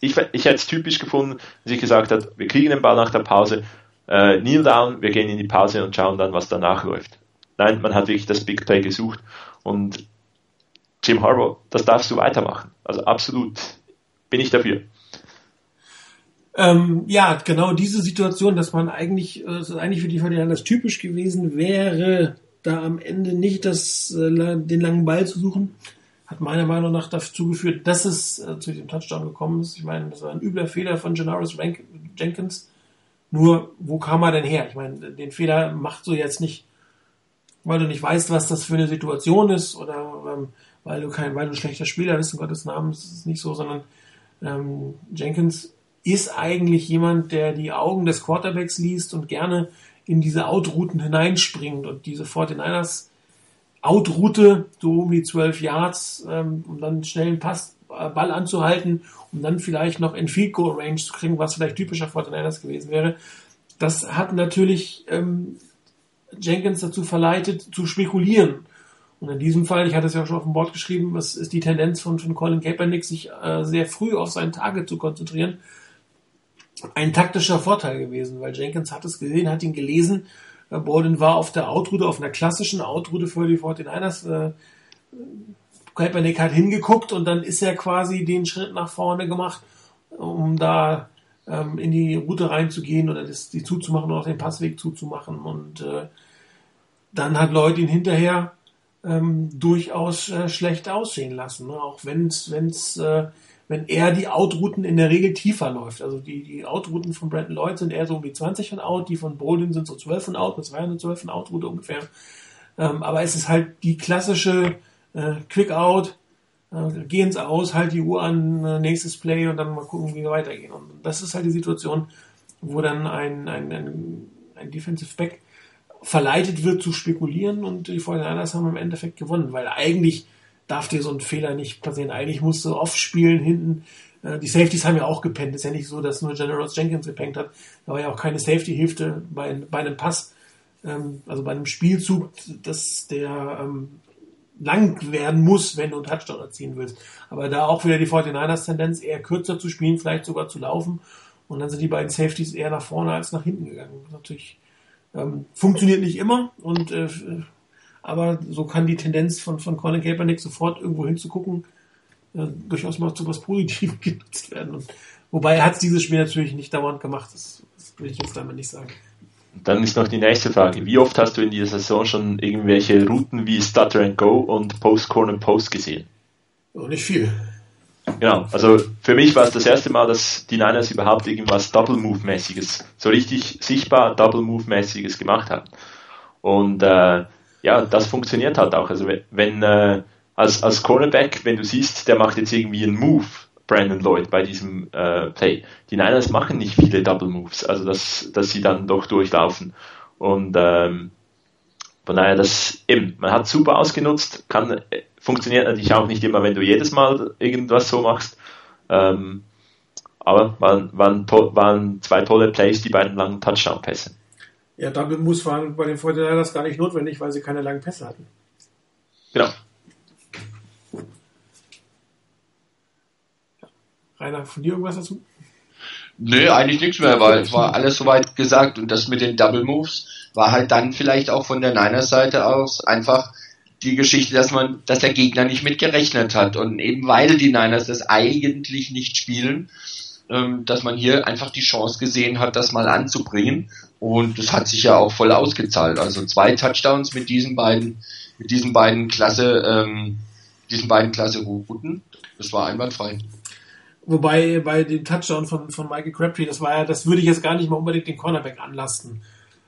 ich, ich hätte es typisch gefunden, dass ich gesagt habe, wir kriegen den Ball nach der Pause, äh, kneel down, wir gehen in die Pause und schauen dann, was danach läuft. Nein, man hat wirklich das Big Play gesucht und Jim Harbaugh, das darfst du weitermachen. Also absolut bin ich dafür. Ähm, ja, genau diese Situation, dass man eigentlich, äh, das ist eigentlich für die Verteidiger typisch gewesen wäre, da am Ende nicht das, äh, den langen Ball zu suchen, hat meiner Meinung nach dazu geführt, dass es äh, zu diesem Touchdown gekommen ist. Ich meine, das war ein übler Fehler von Janaris Jenkins. Nur, wo kam er denn her? Ich meine, den Fehler macht so jetzt nicht, weil du nicht weißt, was das für eine Situation ist oder ähm, weil du kein, weil du ein schlechter Spieler bist, in Gottes Namen, ist nicht so, sondern ähm, Jenkins ist eigentlich jemand, der die Augen des Quarterbacks liest und gerne in diese Outrouten hineinspringt und diese 49ers Outroute, so um die 12 Yards, ähm, um dann schnell einen Pass, äh, Ball anzuhalten, um dann vielleicht noch in Field Goal Range zu kriegen, was vielleicht typischer 49ers gewesen wäre. Das hat natürlich ähm, Jenkins dazu verleitet, zu spekulieren. Und in diesem Fall, ich hatte es ja schon auf dem Board geschrieben, was ist die Tendenz von, von Colin Kaepernick, sich äh, sehr früh auf seinen Target zu konzentrieren ein taktischer Vorteil gewesen, weil Jenkins hat es gesehen, hat ihn gelesen. Äh, Borden war auf der Outroute, auf einer klassischen Outroute für die 49ers. Äh, Kaepernick hat hingeguckt und dann ist er quasi den Schritt nach vorne gemacht, um da ähm, in die Route reinzugehen oder das, die zuzumachen oder auch den Passweg zuzumachen. Und äh, dann hat Lloyd ihn hinterher ähm, durchaus äh, schlecht aussehen lassen. Ne? Auch wenn es äh, wenn er die Outrouten in der Regel tiefer läuft. Also die, die Outrouten von Brandon Lloyd sind eher so um die 20 von Out, die von Bolden sind so 12 von Out, das war ja eine 12 von Out-Route ungefähr. Ähm, aber es ist halt die klassische äh, Quick-Out, äh, geh ins Aus, halt die Uhr an, äh, nächstes Play und dann mal gucken, wie wir weitergehen. Und das ist halt die Situation, wo dann ein, ein, ein, ein Defensive Back verleitet wird zu spekulieren und die 49ers haben im Endeffekt gewonnen, weil eigentlich darf dir so ein Fehler nicht passieren. Eigentlich musst du oft spielen hinten. Äh, die Safeties haben ja auch gepennt. Ist ja nicht so, dass nur General Jenkins gepennt hat. Da war ja auch keine Safety-Hilfe bei, bei einem Pass, ähm, also bei einem Spielzug, dass der ähm, lang werden muss, wenn du einen Touchdown erzielen willst. Aber da auch wieder die 49ers Tendenz, eher kürzer zu spielen, vielleicht sogar zu laufen. Und dann sind die beiden Safeties eher nach vorne als nach hinten gegangen. Natürlich ähm, funktioniert nicht immer und äh, aber so kann die Tendenz von, von Colin Kaepernick sofort irgendwo hinzugucken äh, durchaus mal zu was Positivem genutzt werden. Und, wobei er hat dieses Spiel natürlich nicht dauernd gemacht, das, das will ich jetzt damit nicht sagen. Dann ist noch die nächste Frage. Wie oft hast du in dieser Saison schon irgendwelche Routen wie Stutter and Go und Post Corner Post gesehen? Oh, nicht viel. Genau, also für mich war es das erste Mal, dass die Niners überhaupt irgendwas Double Move mäßiges, so richtig sichtbar Double Move mäßiges gemacht haben. Und äh, ja, das funktioniert halt auch. Also wenn äh, als, als Cornerback, wenn du siehst, der macht jetzt irgendwie einen Move, Brandon Lloyd bei diesem äh, Play. Die Niners machen nicht viele Double Moves, also dass, dass sie dann doch durchlaufen. Und ähm, von daher, das eben, man hat super ausgenutzt, kann, funktioniert natürlich auch nicht immer, wenn du jedes Mal irgendwas so machst. Ähm, aber waren, waren, waren zwei tolle Plays, die beiden langen Touchdown-Pässe. Ja, Double Moves waren bei den 49ers gar nicht notwendig, weil sie keine langen Pässe hatten. Genau. Rainer, von dir irgendwas dazu? Nö, eigentlich nichts mehr, weil war alles soweit gesagt und das mit den Double Moves war halt dann vielleicht auch von der Niners Seite aus einfach die Geschichte, dass man, dass der Gegner nicht mitgerechnet hat und eben weil die Niners das eigentlich nicht spielen, ähm, dass man hier einfach die Chance gesehen hat, das mal anzubringen. Und das hat sich ja auch voll ausgezahlt. Also zwei Touchdowns mit diesen beiden, mit diesen beiden Klasse, ähm, diesen beiden Klasse Routen. Das war einwandfrei. Wobei bei dem Touchdown von, von Michael Crabtree, das war ja, das würde ich jetzt gar nicht mal unbedingt den Cornerback anlasten.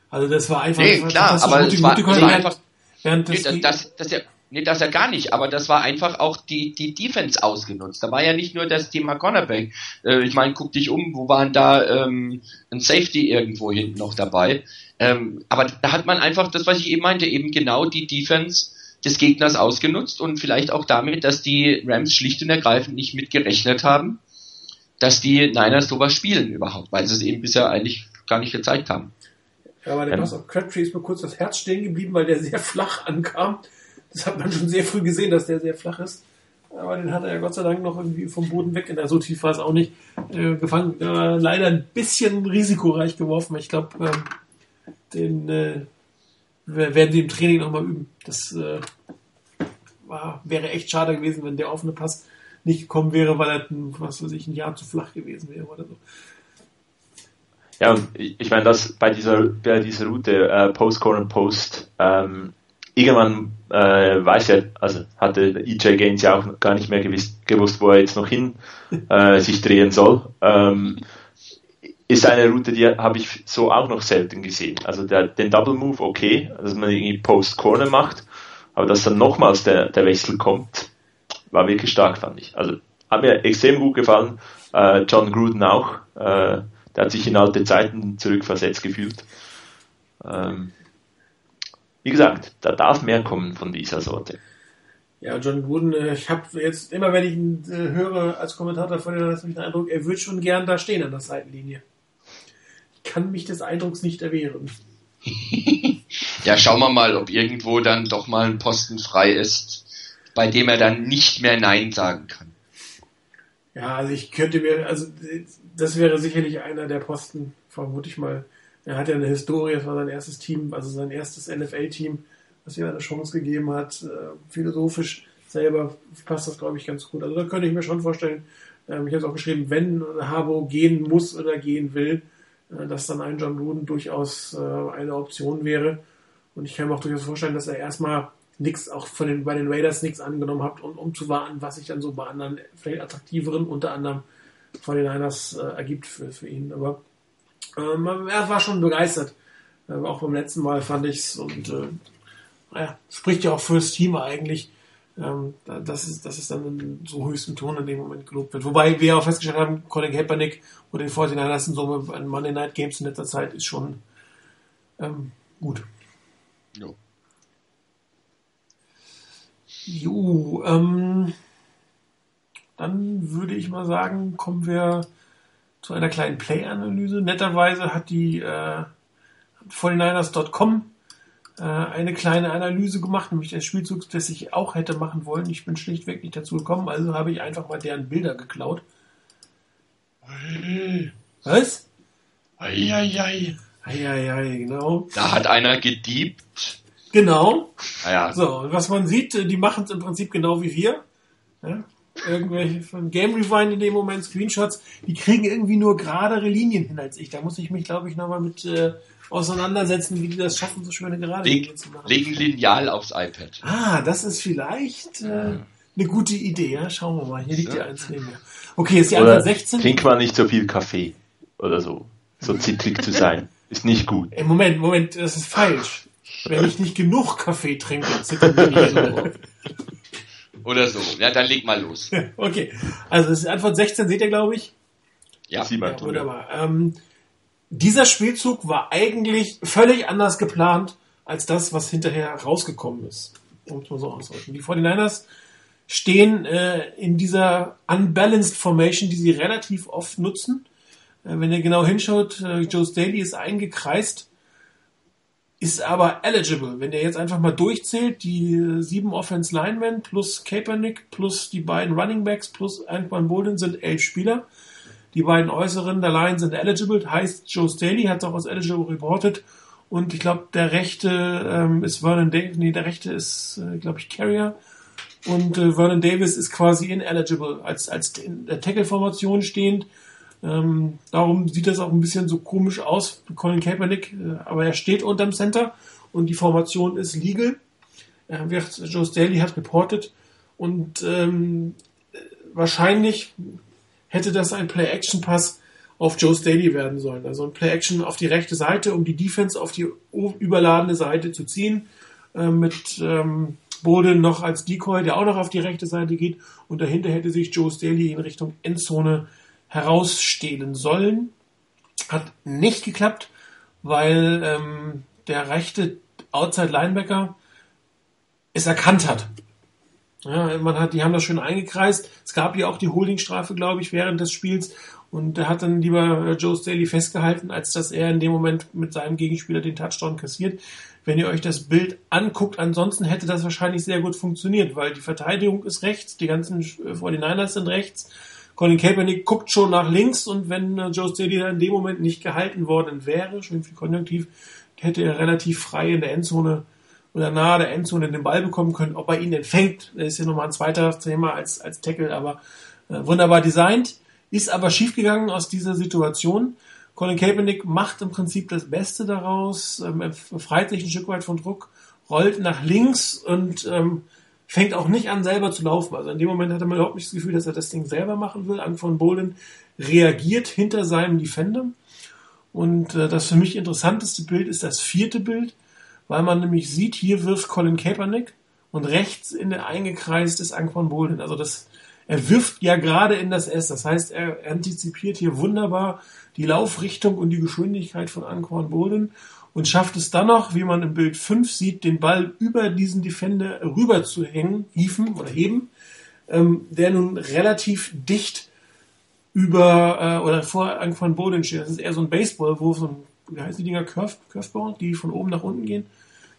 Also das war einfach. Nee, klar, aber es war, es war einfach. Während nee, das, das, das, ja, nee, das ja gar nicht, aber das war einfach auch die, die Defense ausgenutzt. Da war ja nicht nur das Thema Cornerback. Äh, ich meine, guck dich um, wo waren da ähm, ein Safety irgendwo hinten noch dabei. Ähm, aber da hat man einfach das, was ich eben meinte, eben genau die Defense des Gegners ausgenutzt und vielleicht auch damit, dass die Rams schlicht und ergreifend nicht mitgerechnet haben, dass die Niners sowas spielen überhaupt, weil sie es eben bisher eigentlich gar nicht gezeigt haben. Ja, aber der Pass auf Crabtree ist mir kurz das Herz stehen geblieben, weil der sehr flach ankam. Das hat man schon sehr früh gesehen, dass der sehr flach ist. Aber den hat er ja Gott sei Dank noch irgendwie vom Boden weg, in der so tief war es auch nicht, äh, gefangen. Äh, leider ein bisschen risikoreich geworfen. Ich glaube, ähm, den äh, werden sie im Training nochmal üben. Das äh, war, wäre echt schade gewesen, wenn der offene Pass nicht gekommen wäre, weil er, was weiß ich, ein Jahr zu flach gewesen wäre oder so. Ja, und ich meine, dass bei dieser, bei dieser Route äh, Post, Corner, Post, ähm, irgendwann äh, weiß er, also hatte EJ Gaines ja auch gar nicht mehr gewusst, gewusst wo er jetzt noch hin äh, sich drehen soll. Ähm, ist eine Route, die habe ich so auch noch selten gesehen. Also der, den Double Move, okay, dass man irgendwie Post Corner macht, aber dass dann nochmals der, der Wechsel kommt, war wirklich stark, fand ich. Also hat mir extrem gut gefallen. Äh, John Gruden auch. Äh, der hat sich in alte Zeiten zurückversetzt gefühlt. Ähm, wie gesagt, da darf mehr kommen von dieser Sorte. Ja, John Gruden, äh, ich habe jetzt immer, wenn ich ihn äh, höre als Kommentator von dir, habe ich den Eindruck, er würde schon gern da stehen an der Seitenlinie. Ich kann mich des Eindrucks nicht erwehren. ja, schauen wir mal, ob irgendwo dann doch mal ein Posten frei ist, bei dem er dann nicht mehr Nein sagen kann. Ja, also ich könnte mir, also das wäre sicherlich einer der Posten, vermute ich mal. Er hat ja eine Historie, es war sein erstes Team, also sein erstes NFL-Team, was ihm eine Chance gegeben hat. Äh, philosophisch selber passt das, glaube ich, ganz gut. Also da könnte ich mir schon vorstellen, ähm, ich habe es auch geschrieben, wenn Harbo gehen muss oder gehen will, äh, dass dann ein John Gruden durchaus äh, eine Option wäre. Und ich kann mir auch durchaus vorstellen, dass er erstmal nichts, auch von den, bei den Raiders nichts angenommen hat, um, um zu warten, was sich dann so bei anderen, vielleicht attraktiveren, unter anderem von den Niners äh, ergibt für, für ihn. Aber ähm, er war schon begeistert. Äh, auch beim letzten Mal fand ich es und äh, naja, spricht ja auch fürs Team eigentlich, ähm, dass, es, dass es dann so höchstem Ton in dem Moment gelobt wird. Wobei wir auch festgestellt haben, Colin Kaepernick und den 49ers in so an Monday Night Games in letzter Zeit ist schon ähm, gut. Jo. Jo, ähm, dann würde ich mal sagen, kommen wir zu einer kleinen Play-Analyse. Netterweise hat die äh, 49ers.com äh, eine kleine Analyse gemacht, nämlich des Spielzugs, das ich auch hätte machen wollen. Ich bin schlichtweg nicht dazu gekommen, also habe ich einfach mal deren Bilder geklaut. Was? Eieiei. Eieiei, genau. Da hat einer gediebt. Genau. Ah ja. So, was man sieht, die machen es im Prinzip genau wie wir. Ja? Irgendwelche von Game Rewind in dem Moment, Screenshots, die kriegen irgendwie nur geradere Linien hin als ich. Da muss ich mich, glaube ich, nochmal mit äh, auseinandersetzen, wie die das schaffen, so schöne gerade Leg, zu machen. Legen Lineal aufs iPad. Ah, das ist vielleicht äh, eine gute Idee. Ja? Schauen wir mal. Hier liegt ja eins neben mir. Okay, ist die Antwort 16. Trinkt man nicht so viel Kaffee oder so. So zittrig zu sein. Ist nicht gut. Ey, Moment, Moment, das ist falsch. Wenn ich nicht genug Kaffee trinke, zittern wir nicht so. Oder so. Ja, dann leg mal los. okay. Also, das ist Antwort 16, seht ihr, glaube ich. Ja, ja wunderbar. Ähm, dieser Spielzug war eigentlich völlig anders geplant als das, was hinterher rausgekommen ist. Um es mal so auszudrücken. Die 49ers stehen äh, in dieser unbalanced Formation, die sie relativ oft nutzen. Äh, wenn ihr genau hinschaut, äh, Joe Staley ist eingekreist, ist aber eligible. Wenn ihr jetzt einfach mal durchzählt, die äh, sieben Offense Linemen plus Kaepernick plus die beiden Running Backs plus Anquan Bolden sind elf Spieler. Die beiden äußeren der Line sind eligible, heißt Joe Staley hat es auch als eligible reported. Und ich glaube, der rechte ähm, ist Vernon Davis, nee, der rechte ist, äh, glaube ich, Carrier. Und äh, Vernon Davis ist quasi ineligible, als, als in der Tackle-Formation stehend. Ähm, darum sieht das auch ein bisschen so komisch aus, Colin Kaepernick, äh, aber er steht unterm Center und die Formation ist legal. Wird, Joe Staley hat reportet und ähm, wahrscheinlich hätte das ein Play-Action-Pass auf Joe Staley werden sollen. Also ein Play-Action auf die rechte Seite, um die Defense auf die überladene Seite zu ziehen, äh, mit ähm, Boden noch als Decoy, der auch noch auf die rechte Seite geht und dahinter hätte sich Joe Staley in Richtung Endzone herausstehlen sollen. Hat nicht geklappt, weil ähm, der rechte Outside Linebacker es erkannt hat. Ja, man hat, die haben das schön eingekreist. Es gab ja auch die Holdingstrafe, glaube ich, während des Spiels. Und er hat dann lieber Joe Staley festgehalten, als dass er in dem Moment mit seinem Gegenspieler den Touchdown kassiert. Wenn ihr euch das Bild anguckt, ansonsten hätte das wahrscheinlich sehr gut funktioniert, weil die Verteidigung ist rechts, die ganzen 49ers sind rechts. Colin Kaepernick guckt schon nach links und wenn äh, Joe Staley in dem Moment nicht gehalten worden wäre, schön viel Konjunktiv, hätte er relativ frei in der Endzone oder nahe der Endzone den Ball bekommen können. Ob er ihn denn fängt, ist ja nochmal ein zweiter Thema als, als Tackle, aber äh, wunderbar designt. Ist aber schiefgegangen aus dieser Situation. Colin Kaepernick macht im Prinzip das Beste daraus, ähm, befreit sich ein Stück weit von Druck, rollt nach links und ähm, fängt auch nicht an, selber zu laufen. Also in dem Moment hatte man überhaupt nicht das Gefühl, dass er das Ding selber machen will. An von Bolden reagiert hinter seinem Defender. Und äh, das für mich interessanteste Bild ist das vierte Bild, weil man nämlich sieht, hier wirft Colin Kaepernick und rechts in der eingekreist ist Anquan Bolden. Also das, er wirft ja gerade in das S. Das heißt, er antizipiert hier wunderbar die Laufrichtung und die Geschwindigkeit von Anquan Bolden und schafft es dann noch, wie man im Bild 5 sieht, den Ball über diesen Defender rüber zu hängen, hieven oder heben, ähm, der nun relativ dicht über äh, oder vor Anquan Bolden steht. Das ist eher so ein Baseballwurf, so ein, wie heißen die Dinger, Curve, Curveball, die von oben nach unten gehen.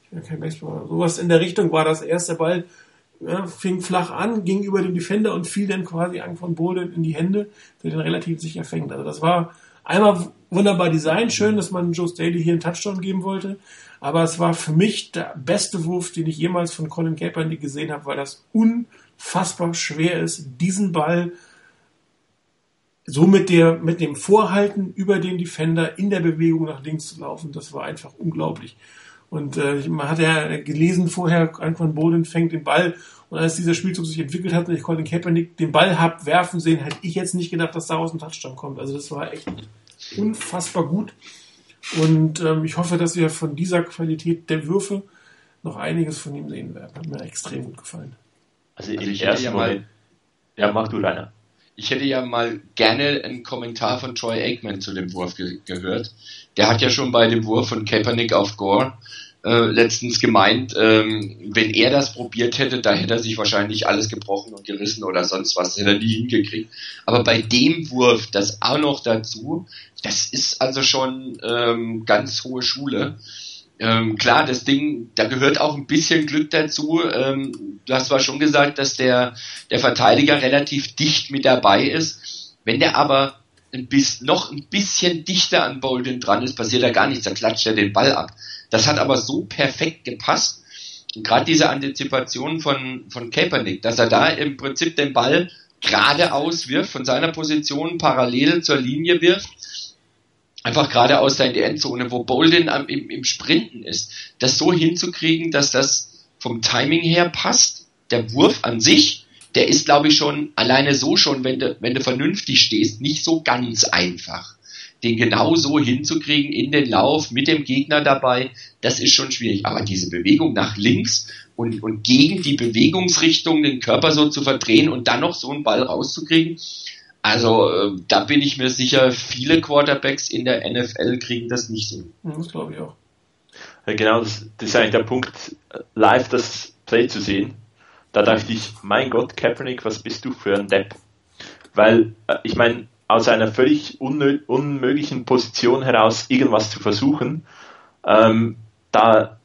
Ich bin kein Baseball. Sowas in der Richtung war das erste Ball, ja, fing flach an, ging über den Defender und fiel dann quasi Anquan Bolden in die Hände, der den relativ sicher fängt. Also das war einmal wunderbar Design, schön, dass man Joe Staley hier einen Touchdown geben wollte. Aber es war für mich der beste Wurf, den ich jemals von Colin Kaepernick gesehen habe, weil das unfassbar schwer ist, diesen Ball so mit, der, mit dem Vorhalten über den Defender in der Bewegung nach links zu laufen. Das war einfach unglaublich. Und äh, man hat ja gelesen vorher, Anquan Bolden fängt den Ball und als dieser Spielzug sich entwickelt hat und ich Colin Kaepernick den Ball hab werfen sehen, hätte ich jetzt nicht gedacht, dass daraus ein Touchdown kommt. Also das war echt unfassbar gut. Und ähm, ich hoffe, dass wir von dieser Qualität der Würfe noch einiges von ihm sehen werden. Hat mir extrem gut gefallen. Also, also ich hätte ja mal, ja, mach du Rainer. Ich hätte ja mal gerne einen Kommentar von Troy Aikman zu dem Wurf ge gehört. Der hat ja schon bei dem Wurf von Kaepernick auf Gore äh, letztens gemeint, ähm, wenn er das probiert hätte, da hätte er sich wahrscheinlich alles gebrochen und gerissen oder sonst was, hätte er nie hingekriegt. Aber bei dem Wurf, das auch noch dazu, das ist also schon ähm, ganz hohe Schule. Ähm, klar, das Ding, da gehört auch ein bisschen Glück dazu. Ähm, du hast zwar schon gesagt, dass der, der Verteidiger relativ dicht mit dabei ist. Wenn der aber ein bisschen, noch ein bisschen dichter an Bolden dran ist, passiert da gar nichts, da klatscht er den Ball ab. Das hat aber so perfekt gepasst. Gerade diese Antizipation von, von Kaepernick, dass er da im Prinzip den Ball geradeaus wirft, von seiner Position parallel zur Linie wirft, einfach geradeaus da in die Endzone, wo Bolden am, im, im Sprinten ist, das so hinzukriegen, dass das vom Timing her passt, der Wurf an sich, der ist, glaube ich, schon alleine so schon, wenn du, wenn du vernünftig stehst, nicht so ganz einfach. Den genau so hinzukriegen in den Lauf mit dem Gegner dabei, das ist schon schwierig. Aber diese Bewegung nach links und, und gegen die Bewegungsrichtung den Körper so zu verdrehen und dann noch so einen Ball rauszukriegen, also äh, da bin ich mir sicher, viele Quarterbacks in der NFL kriegen das nicht so. Das glaube ich auch. Ja, genau, das, das, ist eigentlich der Punkt, live das Play zu sehen. Da dachte ich, mein Gott, Kaepernick, was bist du für ein Depp? Weil, äh, ich meine, aus einer völlig unmöglichen Position heraus irgendwas zu versuchen, ähm, da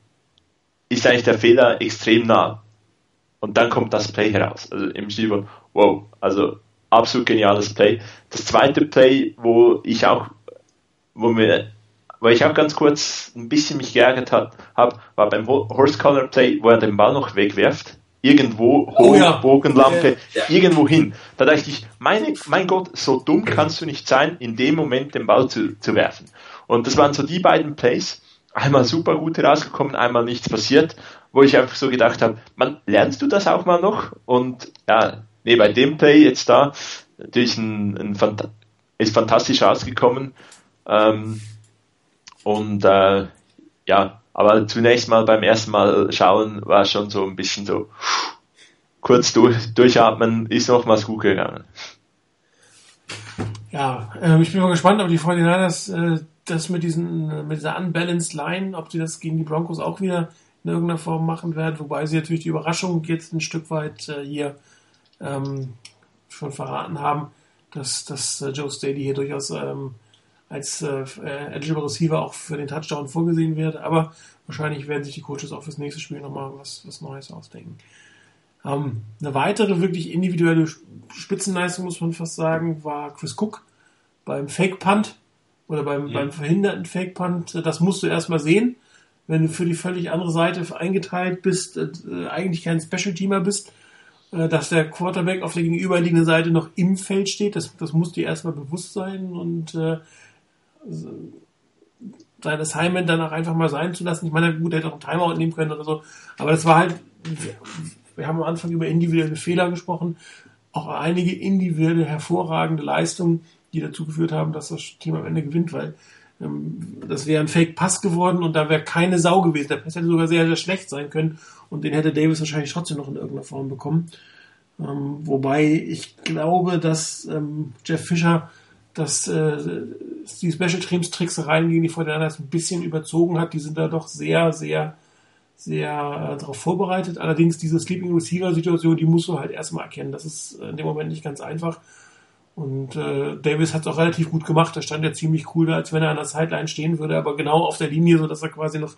ist eigentlich der Fehler extrem nah. Und dann kommt das Play heraus. Also im Stil von, wow, also absolut geniales Play. Das zweite Play, wo ich auch, wo mir, wo ich auch ganz kurz ein bisschen mich geärgert habe, war beim Horse Collar Play, wo er den Ball noch wegwerft irgendwo hoch, oh ja. Bogenlampe, ja. irgendwo hin. Da dachte ich, meine, mein Gott, so dumm kannst du nicht sein, in dem Moment den Ball zu, zu werfen. Und das waren so die beiden Plays, einmal super gut herausgekommen, einmal nichts passiert, wo ich einfach so gedacht habe, man, lernst du das auch mal noch? Und ja, nee, bei dem Play jetzt da, natürlich ein, ein Phant ist fantastisch rausgekommen. Ähm, und äh, ja, aber zunächst mal beim ersten Mal schauen war schon so ein bisschen so kurz durch, durchatmen, ist nochmals gut gegangen. Ja, äh, ich bin mal gespannt, ob die 49ers äh, das mit, diesen, mit dieser unbalanced Line, ob sie das gegen die Broncos auch wieder in irgendeiner Form machen werden, wobei sie natürlich die Überraschung jetzt ein Stück weit äh, hier ähm, schon verraten haben, dass, dass äh, Joe Staley hier durchaus ähm, als äh, äh, eligible Receiver auch für den Touchdown vorgesehen wird. Aber wahrscheinlich werden sich die Coaches auch fürs nächste Spiel nochmal was, was Neues ausdenken. Ähm, eine weitere wirklich individuelle Spitzenleistung, muss man fast sagen, war Chris Cook beim Fake Punt oder beim, ja. beim verhinderten Fake Punt. Das musst du erstmal sehen. Wenn du für die völlig andere Seite eingeteilt bist, äh, eigentlich kein Special Teamer bist, äh, dass der Quarterback auf der gegenüberliegenden Seite noch im Feld steht, das, das muss dir erstmal bewusst sein und äh, sein Assignment dann auch einfach mal sein zu lassen. Ich meine, gut, er hätte auch einen Timeout nehmen können oder so, aber das war halt, wir haben am Anfang über individuelle Fehler gesprochen, auch einige individuelle hervorragende Leistungen, die dazu geführt haben, dass das Team am Ende gewinnt, weil ähm, das wäre ein Fake-Pass geworden und da wäre keine Sau gewesen. Der Pass hätte sogar sehr, sehr schlecht sein können und den hätte Davis wahrscheinlich trotzdem noch in irgendeiner Form bekommen. Ähm, wobei ich glaube, dass ähm, Jeff Fischer dass äh, die Special Teams Tricksereien gegen die Fortinanders ein bisschen überzogen hat. Die sind da doch sehr, sehr, sehr äh, darauf vorbereitet. Allerdings diese Sleeping Receiver Situation, die musst du halt erstmal erkennen. Das ist in dem Moment nicht ganz einfach. Und äh, Davis hat es auch relativ gut gemacht. Er stand ja ziemlich cool da, als wenn er an der Sideline stehen würde, aber genau auf der Linie, so dass er quasi noch,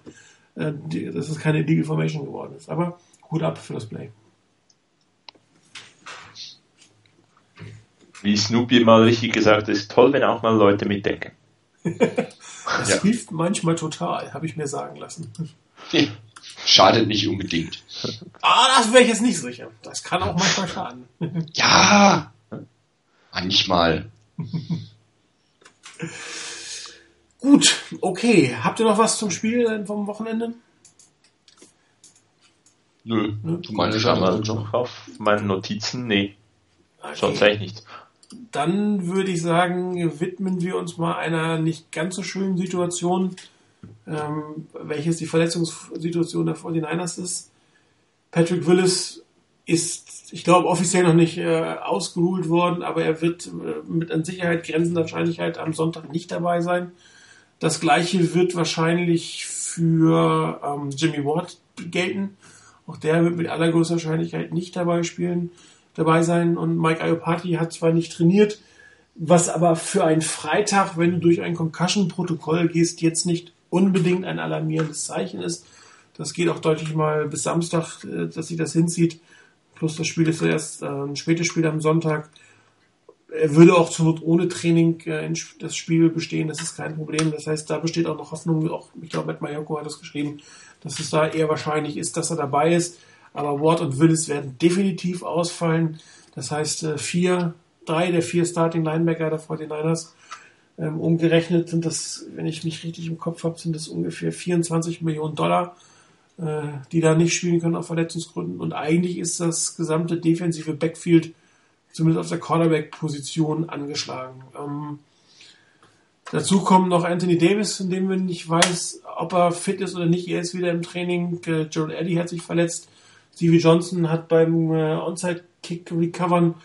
äh, die, dass es keine Illegal Formation geworden ist. Aber gut ab für das Play. Wie Snoopy mal richtig gesagt hat, ist toll, wenn auch mal Leute mitdenken. das ja. hilft manchmal total, habe ich mir sagen lassen. Schadet nicht unbedingt. Ah, das wäre ich jetzt nicht sicher. Das kann auch manchmal schaden. ja, manchmal. Gut, okay. Habt ihr noch was zum Spiel vom Wochenende? Nö, Nö. meine Schau noch auf meine Notizen. Nee. Okay. Sonst eigentlich nichts. Dann würde ich sagen, widmen wir uns mal einer nicht ganz so schönen Situation, ähm, welches die Verletzungssituation der 49ers ist. Patrick Willis ist, ich glaube, offiziell noch nicht äh, ausgeruht worden, aber er wird äh, mit an Sicherheit grenzender Wahrscheinlichkeit am Sonntag nicht dabei sein. Das gleiche wird wahrscheinlich für ähm, Jimmy Ward gelten. Auch der wird mit allergrößter Wahrscheinlichkeit nicht dabei spielen dabei sein und Mike Iopati hat zwar nicht trainiert, was aber für einen Freitag, wenn du durch ein Concussion-Protokoll gehst, jetzt nicht unbedingt ein alarmierendes Zeichen ist. Das geht auch deutlich mal bis Samstag, äh, dass sich das hinzieht. Plus das Spiel ist erst äh, ein spätes Spiel am Sonntag. Er würde auch zur Not ohne Training äh, das Spiel bestehen, das ist kein Problem. Das heißt, da besteht auch noch Hoffnung, auch ich glaube, Matt Mayoko hat das geschrieben, dass es da eher wahrscheinlich ist, dass er dabei ist. Aber Ward und Willis werden definitiv ausfallen. Das heißt, äh, vier, drei der vier Starting Linebacker der 49ers ähm, umgerechnet sind das, wenn ich mich richtig im Kopf habe, sind das ungefähr 24 Millionen Dollar, äh, die da nicht spielen können auf Verletzungsgründen. Und eigentlich ist das gesamte defensive Backfield zumindest auf der Cornerback-Position angeschlagen. Ähm, dazu kommen noch Anthony Davis, von dem man nicht weiß, ob er fit ist oder nicht. Er ist wieder im Training. Gerald Eddy hat sich verletzt. Stevie Johnson hat beim äh, Onside-Kick recovern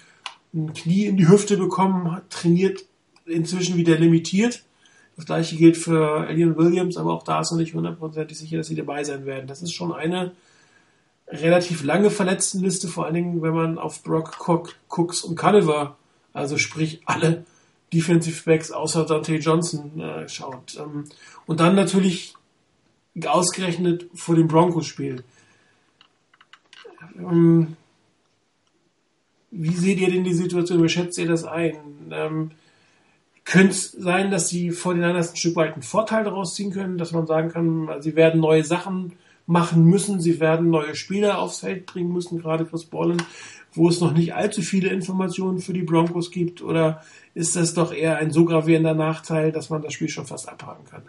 ein Knie in die Hüfte bekommen, trainiert inzwischen wieder limitiert. Das gleiche gilt für Alien Williams, aber auch da ist noch nicht hundertprozentig sicher, dass sie dabei sein werden. Das ist schon eine relativ lange Verletztenliste, vor allen Dingen, wenn man auf Brock Cook, Cooks und Culliver, also sprich alle Defensive Backs außer Dante Johnson äh, schaut. Ähm, und dann natürlich ausgerechnet vor dem Broncos-Spiel. Ähm, wie seht ihr denn die Situation? Wie schätzt ihr das ein? Ähm, könnte es sein, dass die 49ers ein Stück weit einen Vorteil daraus ziehen können, dass man sagen kann, sie werden neue Sachen machen müssen. Sie werden neue Spieler aufs Feld bringen müssen, gerade Chris Bollen, wo es noch nicht allzu viele Informationen für die Broncos gibt. Oder ist das doch eher ein so gravierender Nachteil, dass man das Spiel schon fast abhaken kann?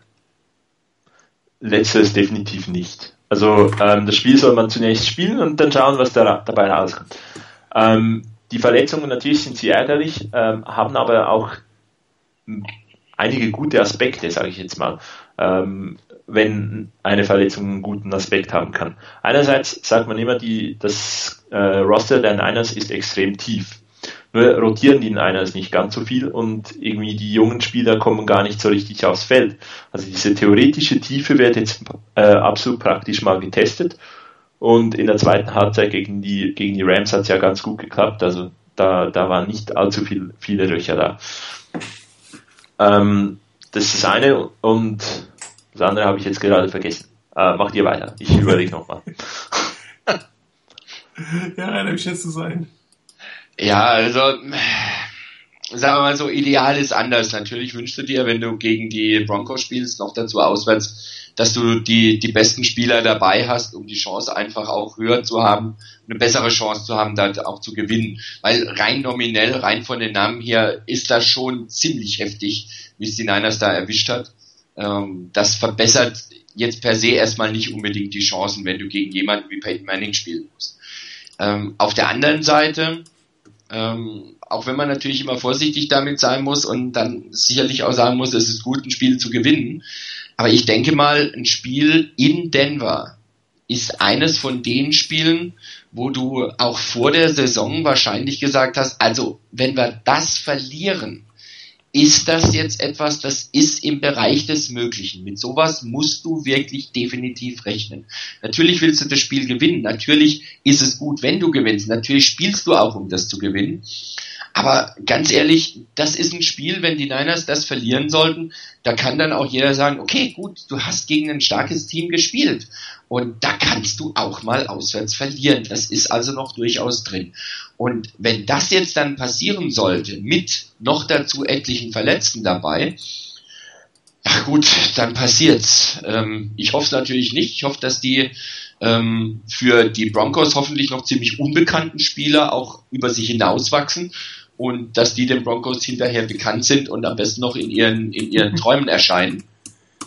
Letzteres definitiv nicht. Also ähm, das Spiel soll man zunächst spielen und dann schauen, was da, dabei rauskommt. Ähm, die Verletzungen natürlich sind sie ärgerlich, ähm, haben aber auch einige gute Aspekte, sage ich jetzt mal, ähm, wenn eine Verletzung einen guten Aspekt haben kann. Einerseits sagt man immer, die, das äh, Roster der Niners ist extrem tief. Nur rotieren die Niners nicht ganz so viel und irgendwie die jungen Spieler kommen gar nicht so richtig aufs Feld. Also diese theoretische Tiefe wird jetzt äh, absolut praktisch mal getestet und in der zweiten Halbzeit gegen die, gegen die Rams hat es ja ganz gut geklappt. Also da, da waren nicht allzu viel, viele Löcher da. Ähm, das ist das eine und das andere habe ich jetzt gerade vergessen. Äh, macht ihr weiter. Ich überlege nochmal. ja, Rainer, wie schätzt du sein? Ja, also sagen wir mal so, ideal ist anders. Natürlich wünschst du dir, wenn du gegen die Broncos spielst, noch dazu auswärts, dass du die, die besten Spieler dabei hast, um die Chance einfach auch höher zu haben, eine bessere Chance zu haben, da auch zu gewinnen. Weil rein nominell, rein von den Namen hier, ist das schon ziemlich heftig, wie es die Niners da erwischt hat. Ähm, das verbessert jetzt per se erstmal nicht unbedingt die Chancen, wenn du gegen jemanden wie Peyton Manning spielen musst. Ähm, auf der anderen Seite, ähm, auch wenn man natürlich immer vorsichtig damit sein muss und dann sicherlich auch sagen muss, es ist gut, ein Spiel zu gewinnen. Aber ich denke mal, ein Spiel in Denver ist eines von den Spielen, wo du auch vor der Saison wahrscheinlich gesagt hast, also wenn wir das verlieren, ist das jetzt etwas, das ist im Bereich des Möglichen. Mit sowas musst du wirklich definitiv rechnen. Natürlich willst du das Spiel gewinnen. Natürlich ist es gut, wenn du gewinnst. Natürlich spielst du auch, um das zu gewinnen. Aber ganz ehrlich, das ist ein Spiel, wenn die Niners das verlieren sollten, da kann dann auch jeder sagen, okay, gut, du hast gegen ein starkes Team gespielt. Und da kannst du auch mal auswärts verlieren. Das ist also noch durchaus drin. Und wenn das jetzt dann passieren sollte, mit noch dazu etlichen Verletzten dabei, ach gut, dann passiert's. Ähm, ich hoffe es natürlich nicht. Ich hoffe, dass die ähm, für die Broncos hoffentlich noch ziemlich unbekannten Spieler auch über sich hinauswachsen und dass die den Broncos hinterher bekannt sind und am besten noch in ihren, in ihren Träumen erscheinen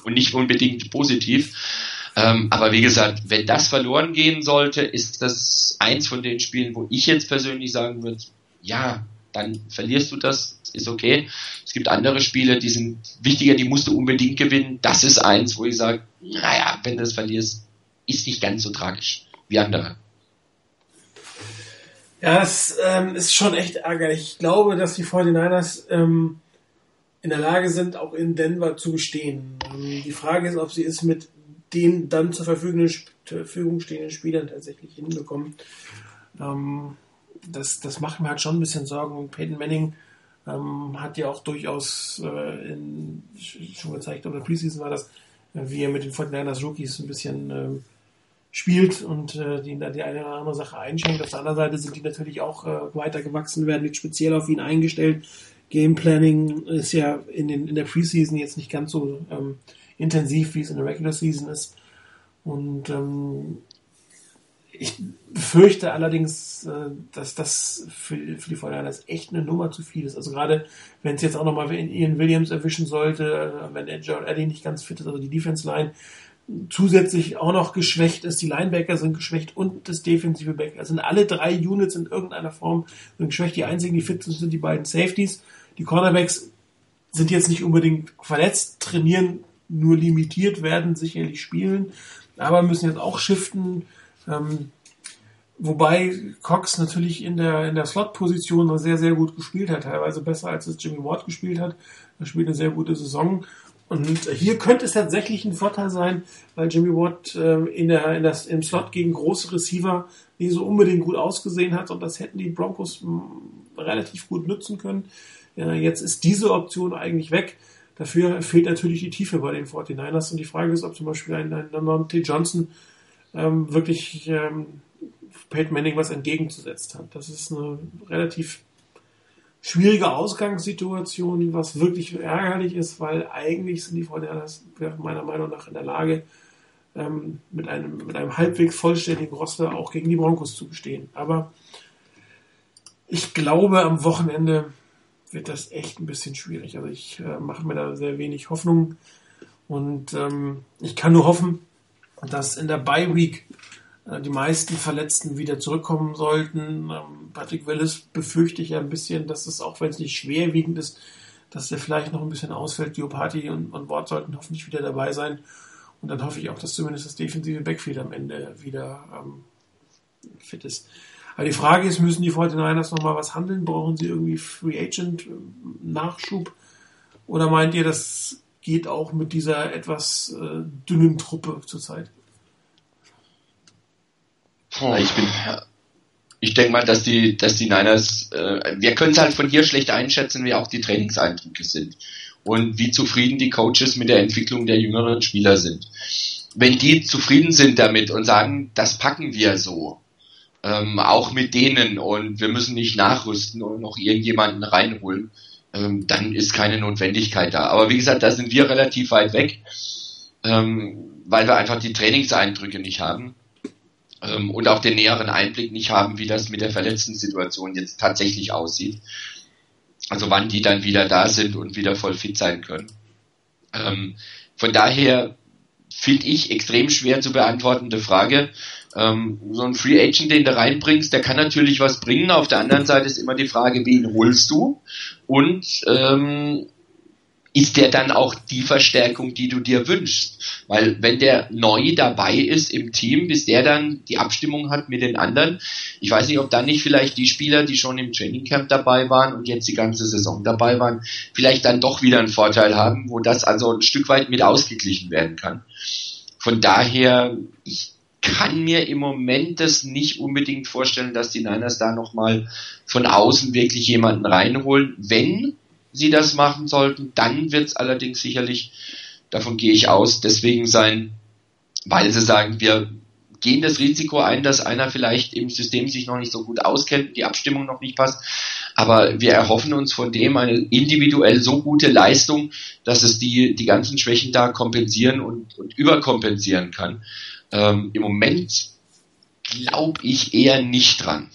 und nicht unbedingt positiv. Ähm, aber wie gesagt, wenn das verloren gehen sollte, ist das eins von den Spielen, wo ich jetzt persönlich sagen würde, ja, dann verlierst du das, ist okay. Es gibt andere Spiele, die sind wichtiger, die musst du unbedingt gewinnen. Das ist eins, wo ich sage, naja, wenn du das verlierst, ist nicht ganz so tragisch wie andere. Ja, es ähm, ist schon echt ärgerlich. Ich glaube, dass die 49ers ähm, in der Lage sind, auch in Denver zu bestehen. Ähm, die Frage ist, ob sie es mit den dann zur Verfügung, stehenden Spielern tatsächlich hinbekommen. Ähm, das, das macht mir halt schon ein bisschen Sorgen. Peyton Manning ähm, hat ja auch durchaus äh, in, schon gezeigt, oder Preseason war das, äh, wie er mit den 49ers Rookies ein bisschen spielt und äh, die da die eine oder andere Sache einschenkt. Auf der anderen Seite sind die natürlich auch äh, weiter gewachsen, werden jetzt speziell auf ihn eingestellt. Game Planning ist ja in, den, in der Preseason jetzt nicht ganz so ähm, intensiv, wie es in der Regular Season ist. Und ähm, ich befürchte allerdings, äh, dass das für, für die Vorderlanders echt eine Nummer zu viel ist. Also gerade wenn es jetzt auch nochmal Ian Williams erwischen sollte, äh, wenn Joe Eddie nicht ganz fit ist, also die Defense Line, zusätzlich auch noch geschwächt ist. Die Linebacker sind geschwächt und das defensive Back. Also sind alle drei Units in irgendeiner Form sind geschwächt. Die einzigen, die fit sind, sind die beiden Safeties. Die Cornerbacks sind jetzt nicht unbedingt verletzt, trainieren nur limitiert, werden sicherlich spielen, aber müssen jetzt auch shiften. Ähm, wobei Cox natürlich in der, in der Slot-Position sehr, sehr gut gespielt hat, teilweise besser als es Jimmy Ward gespielt hat. Er spielt eine sehr gute Saison und hier könnte es tatsächlich ein Vorteil sein, weil Jimmy Watt äh, in der, in das, im Slot gegen große Receiver nicht so unbedingt gut ausgesehen hat und das hätten die Broncos hm, relativ gut nutzen können. Ja, jetzt ist diese Option eigentlich weg. Dafür fehlt natürlich die Tiefe bei den 49ers und die Frage ist, ob zum Beispiel ein, ein Monte Johnson ähm, wirklich ähm, Peyton Manning was entgegenzusetzen hat. Das ist eine relativ schwierige Ausgangssituation, was wirklich ärgerlich ist, weil eigentlich sind die Fortinanders meiner Meinung nach in der Lage, ähm, mit, einem, mit einem halbwegs vollständigen Roster auch gegen die Broncos zu bestehen. Aber ich glaube, am Wochenende wird das echt ein bisschen schwierig. Also ich äh, mache mir da sehr wenig Hoffnung. Und ähm, ich kann nur hoffen, dass in der Bye Week die meisten Verletzten wieder zurückkommen sollten. Ähm, Patrick Willis befürchte ich ja ein bisschen, dass es, auch wenn es nicht schwerwiegend ist, dass der vielleicht noch ein bisschen ausfällt. Diopati und, und Wort sollten hoffentlich wieder dabei sein. Und dann hoffe ich auch, dass zumindest das defensive Backfield am Ende wieder ähm, fit ist. Aber die Frage ist, müssen die 49ers nochmal was handeln? Brauchen sie irgendwie Free Agent ähm, Nachschub? Oder meint ihr, das geht auch mit dieser etwas äh, dünnen Truppe zurzeit? Ich bin, ich denke mal, dass die, dass die Niners, äh, wir können es halt von hier schlecht einschätzen, wie auch die Trainingseindrücke sind und wie zufrieden die Coaches mit der Entwicklung der jüngeren Spieler sind. Wenn die zufrieden sind damit und sagen, das packen wir so, ähm, auch mit denen und wir müssen nicht nachrüsten und noch irgendjemanden reinholen, ähm, dann ist keine Notwendigkeit da. Aber wie gesagt, da sind wir relativ weit weg, ähm, weil wir einfach die Trainingseindrücke nicht haben ähm, und auch den näheren Einblick nicht haben, wie das mit der verletzten Situation jetzt tatsächlich aussieht. Also wann die dann wieder da sind und wieder voll fit sein können. Ähm, von daher finde ich extrem schwer zu beantwortende Frage. Ähm, so ein Free Agent, den du reinbringst, der kann natürlich was bringen. Auf der anderen Seite ist immer die Frage, wen holst du? Und ähm, ist der dann auch die Verstärkung, die du dir wünschst. Weil wenn der neu dabei ist im Team, bis der dann die Abstimmung hat mit den anderen, ich weiß nicht, ob dann nicht vielleicht die Spieler, die schon im Trainingcamp dabei waren und jetzt die ganze Saison dabei waren, vielleicht dann doch wieder einen Vorteil haben, wo das also ein Stück weit mit ausgeglichen werden kann. Von daher, ich kann mir im Moment das nicht unbedingt vorstellen, dass die Niners da nochmal von außen wirklich jemanden reinholen. Wenn, sie das machen sollten. Dann wird es allerdings sicherlich, davon gehe ich aus, deswegen sein, weil sie sagen, wir gehen das Risiko ein, dass einer vielleicht im System sich noch nicht so gut auskennt, die Abstimmung noch nicht passt. Aber wir erhoffen uns von dem eine individuell so gute Leistung, dass es die, die ganzen Schwächen da kompensieren und, und überkompensieren kann. Ähm, Im Moment glaube ich eher nicht dran.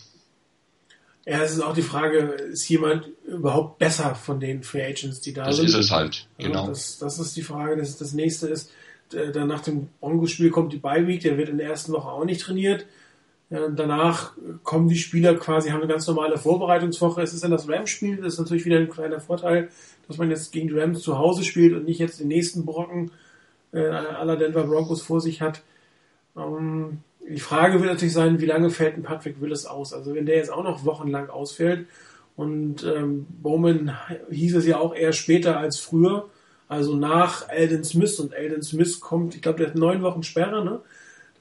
Ja, es ist auch die Frage, ist jemand überhaupt besser von den Free Agents, die da das sind? Das ist es halt, also genau. Das, das ist die Frage. Das, das nächste ist, dann nach dem Broncos-Spiel kommt die Bye Week, der wird in der ersten Woche auch nicht trainiert. Danach kommen die Spieler quasi, haben eine ganz normale Vorbereitungswoche. Es ist dann das Rams-Spiel, das ist natürlich wieder ein kleiner Vorteil, dass man jetzt gegen die Rams zu Hause spielt und nicht jetzt den nächsten Brocken äh, aller Denver Broncos vor sich hat. Ähm, die Frage wird natürlich sein, wie lange fällt ein Patrick Willis aus? Also wenn der jetzt auch noch wochenlang ausfällt und ähm, Bowman hieß es ja auch eher später als früher, also nach Alden Smith und Alden Smith kommt, ich glaube, der hat neun Wochen Sperre, ne?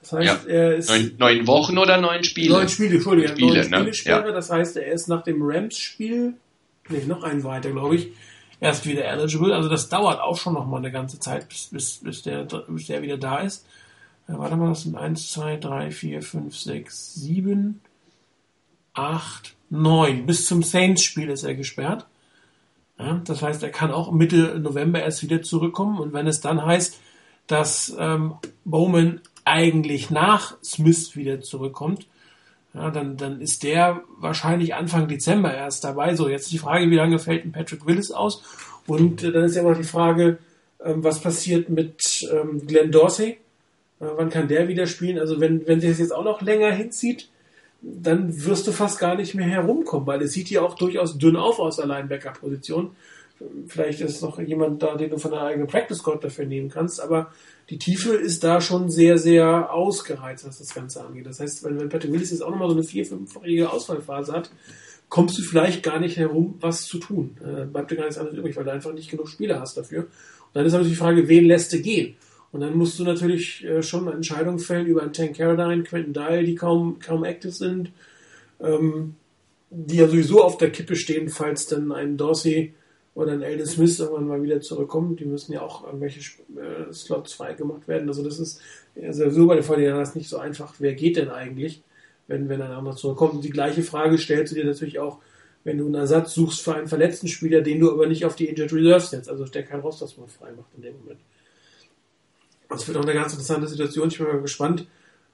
Das heißt, ja. er ist. Neun, neun, Wochen oder neun Spiele? Neun Spiele, Entschuldigung, Spiele, neun Spiele ne? Sperre. Ja. Das heißt, er ist nach dem Rams-Spiel, nee, noch einen weiter, glaube ich, erst wieder eligible. Also das dauert auch schon noch mal eine ganze Zeit, bis, bis, bis, der, bis der wieder da ist. Warte mal, das sind 1, 2, 3, 4, 5, 6, 7, 8, 9. Bis zum Saints-Spiel ist er gesperrt. Ja, das heißt, er kann auch Mitte November erst wieder zurückkommen. Und wenn es dann heißt, dass ähm, Bowman eigentlich nach Smith wieder zurückkommt, ja, dann, dann ist der wahrscheinlich Anfang Dezember erst dabei. So, jetzt die Frage, wie lange fällt ein Patrick Willis aus? Und äh, dann ist ja immer die Frage, ähm, was passiert mit ähm, Glenn Dorsey? Äh, wann kann der wieder spielen? Also wenn, wenn das jetzt auch noch länger hinzieht, dann wirst du fast gar nicht mehr herumkommen, weil es sieht ja auch durchaus dünn auf aus der Linebacker-Position. Vielleicht ist noch jemand da, den du von der eigenen Practice Squad dafür nehmen kannst, aber die Tiefe ist da schon sehr, sehr ausgereizt, was das Ganze angeht. Das heißt, wenn, wenn Patrick Willis jetzt auch nochmal so eine vier-, fünfjährige Ausfallphase hat, kommst du vielleicht gar nicht herum, was zu tun. Äh, bleibt dir gar nichts anderes übrig, weil du einfach nicht genug Spieler hast dafür. Und dann ist natürlich die Frage, wen lässt du gehen? Und dann musst du natürlich äh, schon eine Entscheidung fällen über einen Tank Caroline, Quentin Dial, die kaum, kaum active sind, ähm, die ja sowieso auf der Kippe stehen, falls dann ein Dorsey oder ein Elden Smith irgendwann mal wieder zurückkommt. Die müssen ja auch irgendwelche äh, Slots freigemacht werden. Also das ist also so bei den Vorderern nicht so einfach. Wer geht denn eigentlich, wenn, wenn ein anderer zurückkommt? Und die gleiche Frage stellst du dir natürlich auch, wenn du einen Ersatz suchst für einen verletzten Spieler, den du aber nicht auf die Injured Reserve setzt, also der kein Roster-Spot frei macht in dem Moment. Das wird auch eine ganz interessante Situation. Ich bin mal gespannt,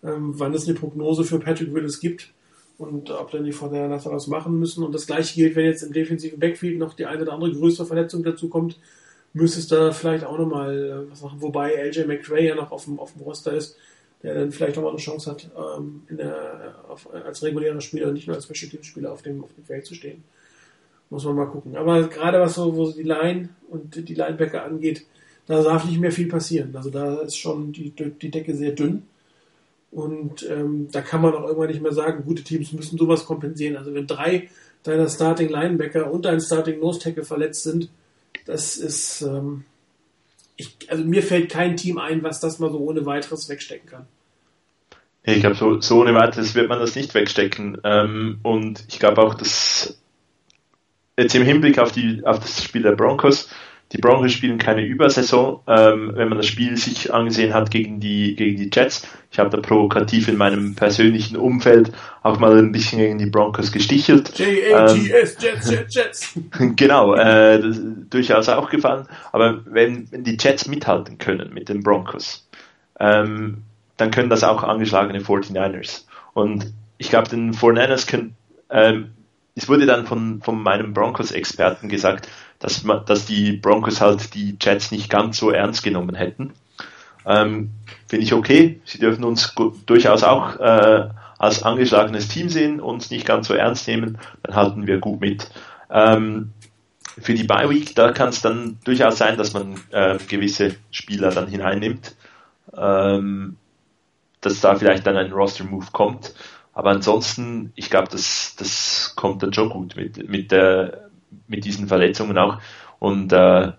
ähm, wann es eine Prognose für Patrick Willis gibt und ob dann die Fortinanders was machen müssen. Und das gleiche gilt, wenn jetzt im defensiven Backfield noch die eine oder andere größere Verletzung dazu kommt, müsste es da vielleicht auch nochmal äh, was machen. Wobei LJ McRae ja noch auf dem, auf dem Roster ist, der dann vielleicht nochmal eine Chance hat, ähm, der, auf, als regulärer Spieler, nicht nur als Special Team Spieler auf dem, auf dem Feld zu stehen. Muss man mal gucken. Aber gerade was so, wo so die Line und die Linebacker angeht, da darf nicht mehr viel passieren. Also da ist schon die, die Decke sehr dünn. Und ähm, da kann man auch irgendwann nicht mehr sagen, gute Teams müssen sowas kompensieren. Also wenn drei deiner Starting Linebacker und dein Starting Nose Tackle verletzt sind, das ist, ähm, ich, also mir fällt kein Team ein, was das mal so ohne weiteres wegstecken kann. Ich glaube, so, so ohne weiteres wird man das nicht wegstecken. Ähm, und ich glaube auch, dass jetzt im Hinblick auf, die, auf das Spiel der Broncos, die Broncos spielen keine Übersaison. Ähm, wenn man das Spiel sich angesehen hat gegen die, gegen die Jets, ich habe da provokativ in meinem persönlichen Umfeld auch mal ein bisschen gegen die Broncos gestichelt. J-A-T-S, ähm, Jets, Jets, Jets. genau, äh, durchaus auch gefallen. Aber wenn, wenn die Jets mithalten können mit den Broncos, ähm, dann können das auch angeschlagene 49ers. Und ich glaube, den 49ers können, ähm, es wurde dann von, von meinem Broncos-Experten gesagt, dass, man, dass die Broncos halt die Jets nicht ganz so ernst genommen hätten. Ähm, Finde ich okay. Sie dürfen uns durchaus auch äh, als angeschlagenes Team sehen, uns nicht ganz so ernst nehmen, dann halten wir gut mit. Ähm, für die Bye Week, da kann es dann durchaus sein, dass man äh, gewisse Spieler dann hineinnimmt, ähm, dass da vielleicht dann ein Roster-Move kommt. Aber ansonsten, ich glaube, das, das kommt dann schon gut mit, mit, der, mit diesen Verletzungen auch. Und äh,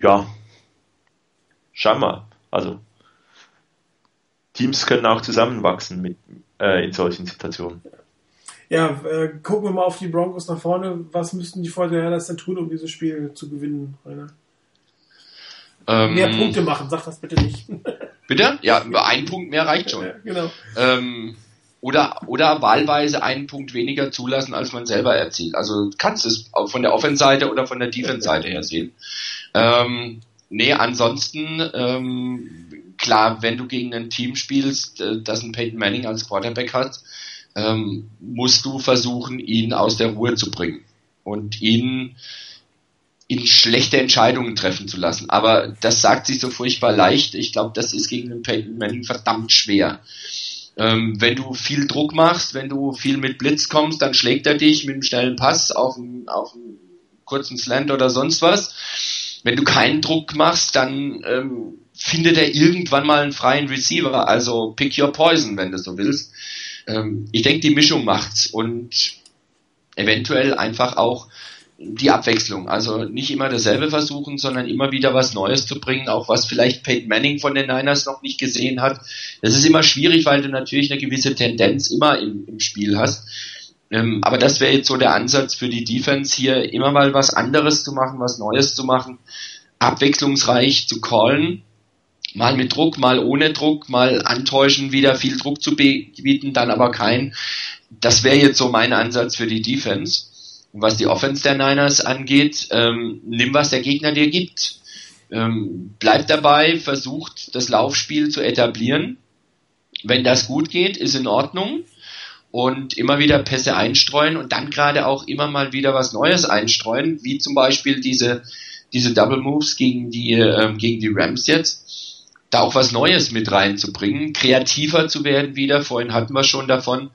ja, schauen wir. Also Teams können auch zusammenwachsen mit, äh, in solchen Situationen. Ja, äh, gucken wir mal auf die Broncos nach vorne. Was müssten die Fortinanders denn tun, um dieses Spiel zu gewinnen, Rainer? Ähm, Mehr Punkte machen, sag das bitte nicht. Bitte? Ja, ein Punkt mehr reicht schon. Ja, genau. Ähm, oder, oder wahlweise einen Punkt weniger zulassen, als man selber erzielt. Also kannst es von der Offense-Seite oder von der Defense-Seite her sehen. Ähm, nee, ansonsten, ähm, klar, wenn du gegen ein Team spielst, äh, das ein Peyton Manning als Quarterback hat, ähm, musst du versuchen, ihn aus der Ruhe zu bringen und ihn ihn schlechte Entscheidungen treffen zu lassen. Aber das sagt sich so furchtbar leicht. Ich glaube, das ist gegen den Peyton Manning verdammt schwer. Ähm, wenn du viel Druck machst, wenn du viel mit Blitz kommst, dann schlägt er dich mit einem schnellen Pass auf einen, auf einen kurzen Slant oder sonst was. Wenn du keinen Druck machst, dann ähm, findet er irgendwann mal einen freien Receiver. Also pick your poison, wenn du so willst. Ähm, ich denke, die Mischung macht's und eventuell einfach auch die Abwechslung. Also nicht immer dasselbe versuchen, sondern immer wieder was Neues zu bringen, auch was vielleicht Peyton Manning von den Niners noch nicht gesehen hat. Das ist immer schwierig, weil du natürlich eine gewisse Tendenz immer im, im Spiel hast. Ähm, aber das wäre jetzt so der Ansatz für die Defense hier, immer mal was anderes zu machen, was Neues zu machen, abwechslungsreich zu callen, mal mit Druck, mal ohne Druck, mal antäuschen, wieder viel Druck zu bieten, dann aber kein. Das wäre jetzt so mein Ansatz für die Defense was die Offense der Niners angeht, ähm, nimm, was der Gegner dir gibt. Ähm, bleib dabei, versucht das Laufspiel zu etablieren. Wenn das gut geht, ist in Ordnung. Und immer wieder Pässe einstreuen und dann gerade auch immer mal wieder was Neues einstreuen, wie zum Beispiel diese, diese Double Moves gegen die, ähm, gegen die Rams jetzt. Da auch was Neues mit reinzubringen, kreativer zu werden wieder. Vorhin hatten wir schon davon,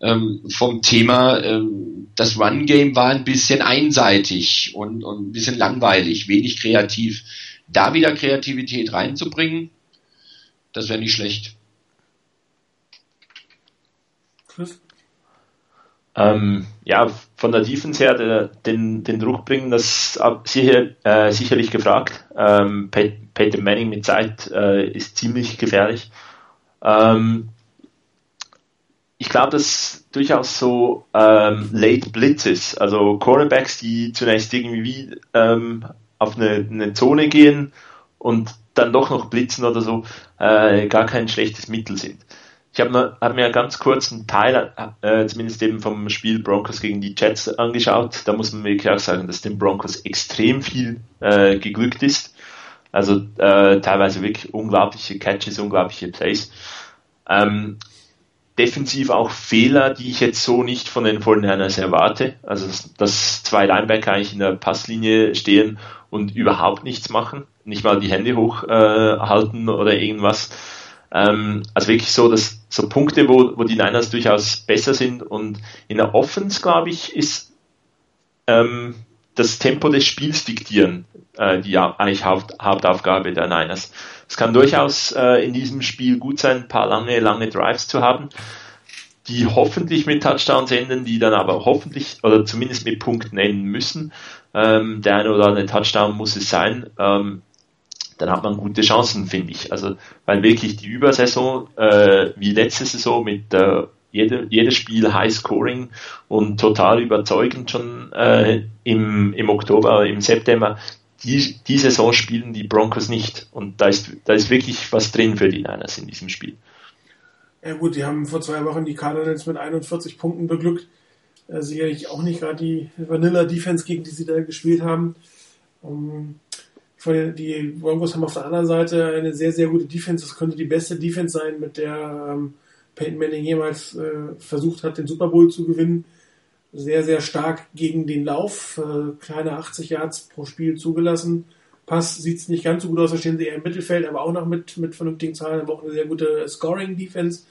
ähm, vom Thema, ähm, das Run-Game war ein bisschen einseitig und, und ein bisschen langweilig, wenig kreativ. Da wieder Kreativität reinzubringen, das wäre nicht schlecht. Chris? Ähm, ja, von der Defense her der, den, den Druck bringen, das sicher, äh, sicherlich gefragt. Ähm, Peyton Manning mit Zeit äh, ist ziemlich gefährlich. Ähm, ich glaube, dass durchaus so ähm, Late Blitzes, also Cornerbacks, die zunächst irgendwie ähm, auf eine, eine, Zone gehen und dann doch noch blitzen oder so, äh, gar kein schlechtes Mittel sind. Ich habe hab mir ganz kurz einen Teil, äh, zumindest eben vom Spiel Broncos gegen die Jets angeschaut. Da muss man wirklich auch sagen, dass den Broncos extrem viel äh, geglückt ist. Also äh, teilweise wirklich unglaubliche Catches, unglaubliche Plays. Ähm, defensiv auch Fehler, die ich jetzt so nicht von den 49ers erwarte. Also dass zwei Linebacker eigentlich in der Passlinie stehen und überhaupt nichts machen, nicht mal die Hände hochhalten äh, oder irgendwas. Ähm, also wirklich so, dass so Punkte, wo, wo die Niners durchaus besser sind und in der Offense, glaube ich, ist ähm, das Tempo des Spiels diktieren äh, die eigentlich Haupt, Hauptaufgabe der Niners. Es kann durchaus äh, in diesem Spiel gut sein, ein paar lange, lange Drives zu haben, die hoffentlich mit Touchdowns enden, die dann aber hoffentlich oder zumindest mit Punkten enden müssen. Ähm, der eine oder andere Touchdown muss es sein. Ähm, dann hat man gute Chancen, finde ich. Also, weil wirklich die Übersaison, äh, wie letzte Saison mit äh, jede, jedes Spiel High Scoring und total überzeugend schon äh, im, im Oktober, im September, die, die Saison spielen die Broncos nicht. Und da ist, da ist wirklich was drin für die Niners in diesem Spiel. Ja gut, die haben vor zwei Wochen die Cardinals mit 41 Punkten beglückt. Äh, sicherlich auch nicht gerade die Vanilla Defense, gegen die sie da gespielt haben. Um, die Broncos haben auf der anderen Seite eine sehr, sehr gute Defense. Das könnte die beste Defense sein, mit der ähm, Peyton Manning jemals äh, versucht hat, den Super Bowl zu gewinnen sehr, sehr stark gegen den Lauf. Äh, kleine 80 Yards pro Spiel zugelassen. Pass sieht es nicht ganz so gut aus, da stehen sie eher im Mittelfeld, aber auch noch mit, mit vernünftigen Zahlen, aber auch eine sehr gute Scoring-Defense.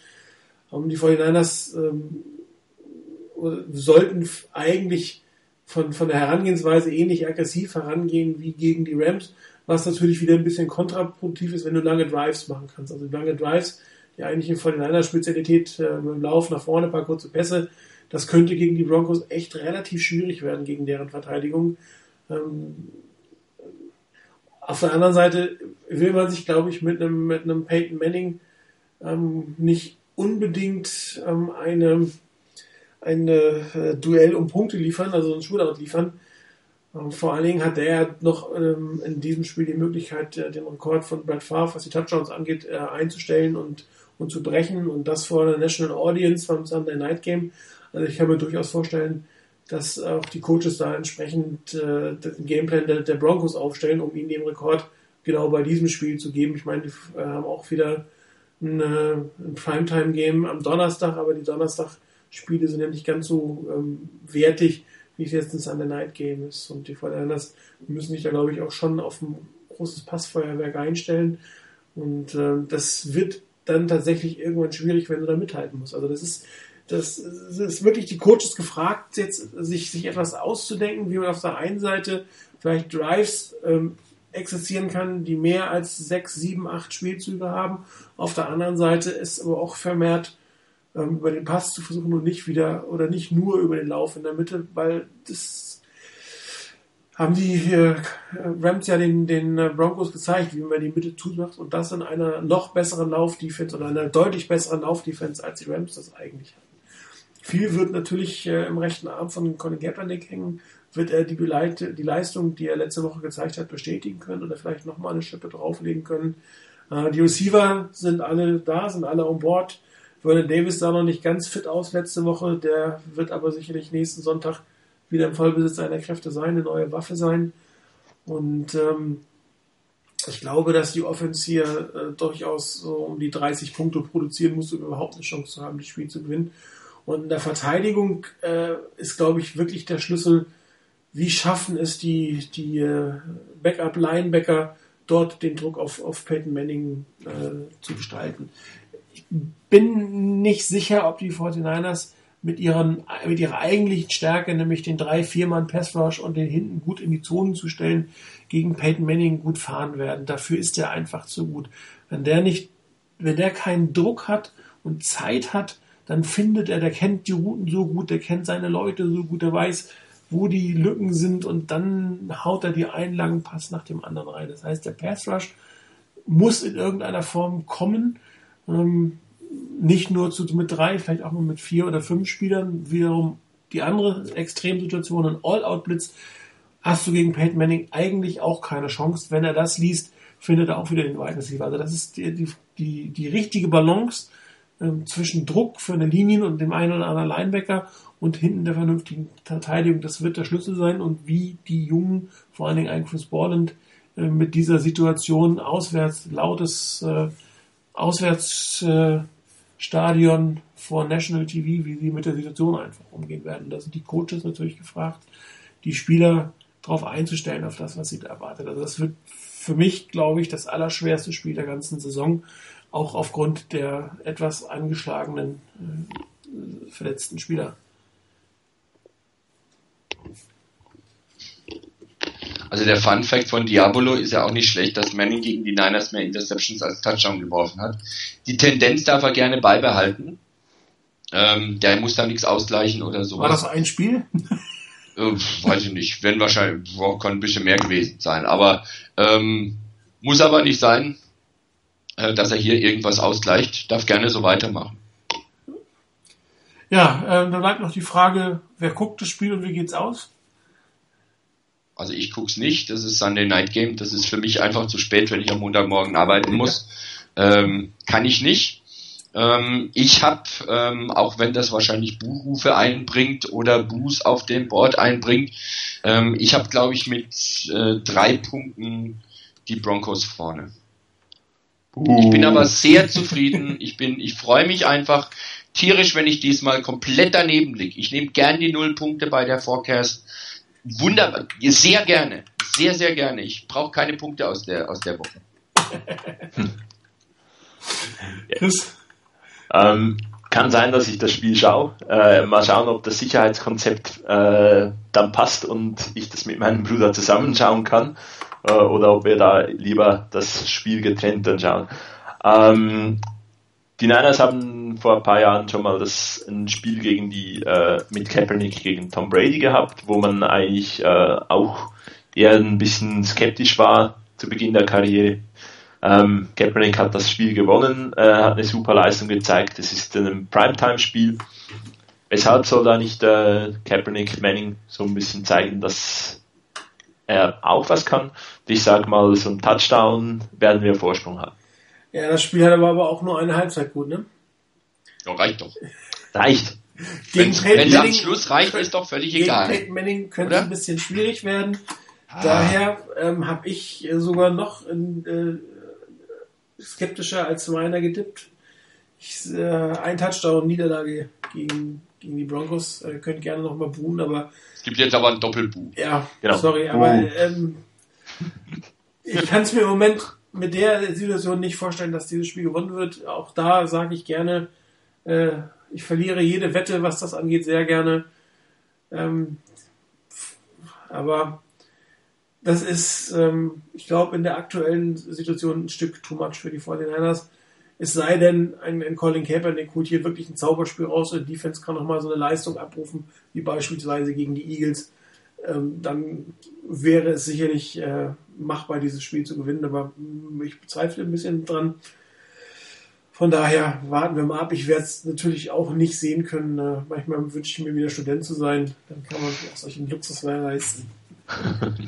Um, die 49ers ähm, sollten eigentlich von, von der Herangehensweise ähnlich aggressiv herangehen wie gegen die Rams, was natürlich wieder ein bisschen kontraproduktiv ist, wenn du lange Drives machen kannst. Also lange Drives, die eigentliche 49ers-Spezialität äh, mit dem Lauf nach vorne, ein paar kurze Pässe, das könnte gegen die Broncos echt relativ schwierig werden, gegen deren Verteidigung. Ähm, auf der anderen Seite will man sich, glaube ich, mit einem, mit einem Peyton Manning ähm, nicht unbedingt ähm, eine, eine äh, Duell um Punkte liefern, also ein Shootout liefern. Ähm, vor allen Dingen hat er noch ähm, in diesem Spiel die Möglichkeit, äh, den Rekord von Brad Favre, was die Touchdowns angeht, äh, einzustellen und, und zu brechen und das vor der National Audience beim Sunday Night Game. Also ich kann mir durchaus vorstellen, dass auch die Coaches da entsprechend äh, den Gameplan der, der, Broncos aufstellen, um ihnen den Rekord genau bei diesem Spiel zu geben. Ich meine, die äh, haben auch wieder ein, äh, ein Primetime-Game am Donnerstag, aber die Donnerstag-Spiele sind ja nicht ganz so ähm, wertig, wie es jetzt ein Sunday Night Game ist. Und die Fortinanders müssen sich da, glaube ich, auch schon auf ein großes Passfeuerwerk einstellen. Und äh, das wird dann tatsächlich irgendwann schwierig, wenn du da mithalten musst. Also das ist das ist wirklich die Coaches gefragt, jetzt sich, sich etwas auszudenken, wie man auf der einen Seite vielleicht Drives ähm, existieren kann, die mehr als sechs, sieben, acht Spielzüge haben. Auf der anderen Seite ist aber auch vermehrt ähm, über den Pass zu versuchen und nicht wieder oder nicht nur über den Lauf in der Mitte, weil das haben die äh, Rams ja den, den äh, Broncos gezeigt, wie man die Mitte zumacht und das in einer noch besseren Laufdefense oder einer deutlich besseren Laufdefense, als die Rams das eigentlich haben. Viel wird natürlich äh, im rechten Arm von Colin Kaepernick hängen. Wird er die, die Leistung, die er letzte Woche gezeigt hat, bestätigen können oder vielleicht nochmal eine Schippe drauflegen können? Äh, die Receiver sind alle da, sind alle on board. Vernon Davis sah noch nicht ganz fit aus letzte Woche. Der wird aber sicherlich nächsten Sonntag wieder im Vollbesitz seiner Kräfte sein, eine neue Waffe sein. Und ähm, ich glaube, dass die Offense hier äh, durchaus so um die 30 Punkte produzieren muss, um überhaupt eine Chance zu haben, das Spiel zu gewinnen. Und in der Verteidigung äh, ist, glaube ich, wirklich der Schlüssel, wie schaffen es die, die äh, Backup-Linebacker, dort den Druck auf, auf Peyton Manning äh, zu gestalten. Ich bin nicht sicher, ob die 49ers mit, ihren, mit ihrer eigentlichen Stärke, nämlich den 3-4-Mann-Pass-Rush und den hinten gut in die Zonen zu stellen, gegen Peyton Manning gut fahren werden. Dafür ist er einfach zu gut. Wenn der nicht, wenn der keinen Druck hat und Zeit hat, dann findet er, der kennt die Routen so gut, der kennt seine Leute so gut, der weiß, wo die Lücken sind und dann haut er die einen langen Pass nach dem anderen rein. Das heißt, der Pass Rush muss in irgendeiner Form kommen. Ähm, nicht nur zu, mit drei, vielleicht auch mal mit vier oder fünf Spielern. Wiederum die andere Extremsituation, ein All-Out-Blitz, hast du gegen Peyton Manning eigentlich auch keine Chance. Wenn er das liest, findet er auch wieder den Wide Receiver. Also das ist die, die, die, die richtige Balance ähm, zwischen Druck für eine Linien und dem einen oder anderen Linebacker und hinten der vernünftigen Verteidigung. Das wird der Schlüssel sein und wie die Jungen, vor allen Dingen ein Chris Borland, äh, mit dieser Situation auswärts, lautes äh, Auswärtsstadion äh, vor National TV, wie sie mit der Situation einfach umgehen werden. Da sind die Coaches natürlich gefragt, die Spieler darauf einzustellen, auf das, was sie da erwartet. Also das wird für mich, glaube ich, das allerschwerste Spiel der ganzen Saison, auch aufgrund der etwas angeschlagenen äh, verletzten Spieler. Also der Fun Fact von Diabolo ist ja auch nicht schlecht, dass Manning gegen die Niners mehr Interceptions als Touchdown geworfen hat. Die Tendenz darf er gerne beibehalten. Ähm, der muss da nichts ausgleichen oder sowas. War das ein Spiel? Äh, weiß ich nicht. Wenn wahrscheinlich, boah, kann ein bisschen mehr gewesen sein. Aber ähm, muss aber nicht sein, dass er hier irgendwas ausgleicht. Darf gerne so weitermachen. Ja, äh, dann bleibt noch die Frage, wer guckt das Spiel und wie geht's aus? Also ich guck's nicht, das ist Sunday Night Game, das ist für mich einfach zu spät, wenn ich am Montagmorgen arbeiten muss. Ähm, kann ich nicht. Ähm, ich habe, ähm, auch wenn das wahrscheinlich Buchrufe einbringt oder Buß auf dem Board einbringt, ähm, ich habe, glaube ich, mit äh, drei Punkten die Broncos vorne. Uh. Ich bin aber sehr zufrieden. Ich bin, ich freue mich einfach tierisch, wenn ich diesmal komplett daneben liege. Ich nehme gern die Nullpunkte bei der Forecast wunderbar, sehr gerne, sehr, sehr gerne. Ich brauche keine Punkte aus der, aus der Woche. Chris? Ähm, kann sein, dass ich das Spiel schaue. Äh, mal schauen, ob das Sicherheitskonzept äh, dann passt und ich das mit meinem Bruder zusammenschauen kann äh, oder ob wir da lieber das Spiel getrennt dann schauen. Ähm, die Niners haben vor ein paar Jahren schon mal das ein Spiel gegen die äh, mit Kaepernick gegen Tom Brady gehabt, wo man eigentlich äh, auch eher ein bisschen skeptisch war zu Beginn der Karriere. Ähm, Kaepernick hat das Spiel gewonnen, äh, hat eine super Leistung gezeigt. Es ist ein Primetime-Spiel. Weshalb soll da nicht äh, Kaepernick Manning so ein bisschen zeigen, dass er auch was kann? ich sage mal, so ein Touchdown werden wir Vorsprung haben. Ja, das Spiel hat aber, aber auch nur eine Halbzeit gut, ne? Ja, reicht doch. Reicht. Gegen wenn es am Schluss reicht, ist doch völlig gegen egal. Peyton Manning könnte Oder? ein bisschen schwierig werden. Ah. Daher ähm, habe ich sogar noch äh, skeptischer als meiner getippt. Ich, äh, ein Touchdown-Niederlage gegen, gegen die Broncos. Äh, könnt gerne nochmal buhen, aber. Es gibt jetzt aber ein Doppelbuh. Ja, genau. sorry, aber ähm, ich kann es mir im Moment mit der Situation nicht vorstellen, dass dieses Spiel gewonnen wird. Auch da sage ich gerne, äh, ich verliere jede Wette, was das angeht, sehr gerne. Ähm, aber das ist, ähm, ich glaube, in der aktuellen Situation ein Stück too much für die 49ers. Es sei denn, ein, ein Colin Kaepernick holt hier wirklich ein Zauberspiel raus und die Defense kann nochmal so eine Leistung abrufen, wie beispielsweise gegen die Eagles. Ähm, dann wäre es sicherlich äh, machbar, dieses Spiel zu gewinnen, aber ich bezweifle ein bisschen dran. Von daher warten wir mal ab. Ich werde es natürlich auch nicht sehen können. Äh, manchmal wünsche ich mir wieder Student zu sein. Dann kann man sich auch solchen Luxus mehr leisten.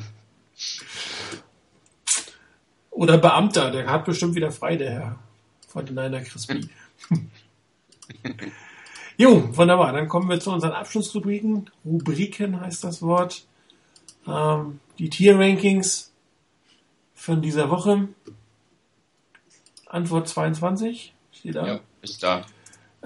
Oder Beamter, der hat bestimmt wieder frei, der Herr von den Niner Crispy. jo, wunderbar. Dann kommen wir zu unseren Abschlussrubriken. Rubriken heißt das Wort. Ähm, die Tier-Rankings von dieser Woche. Antwort 22 steht da. Ja, ist da.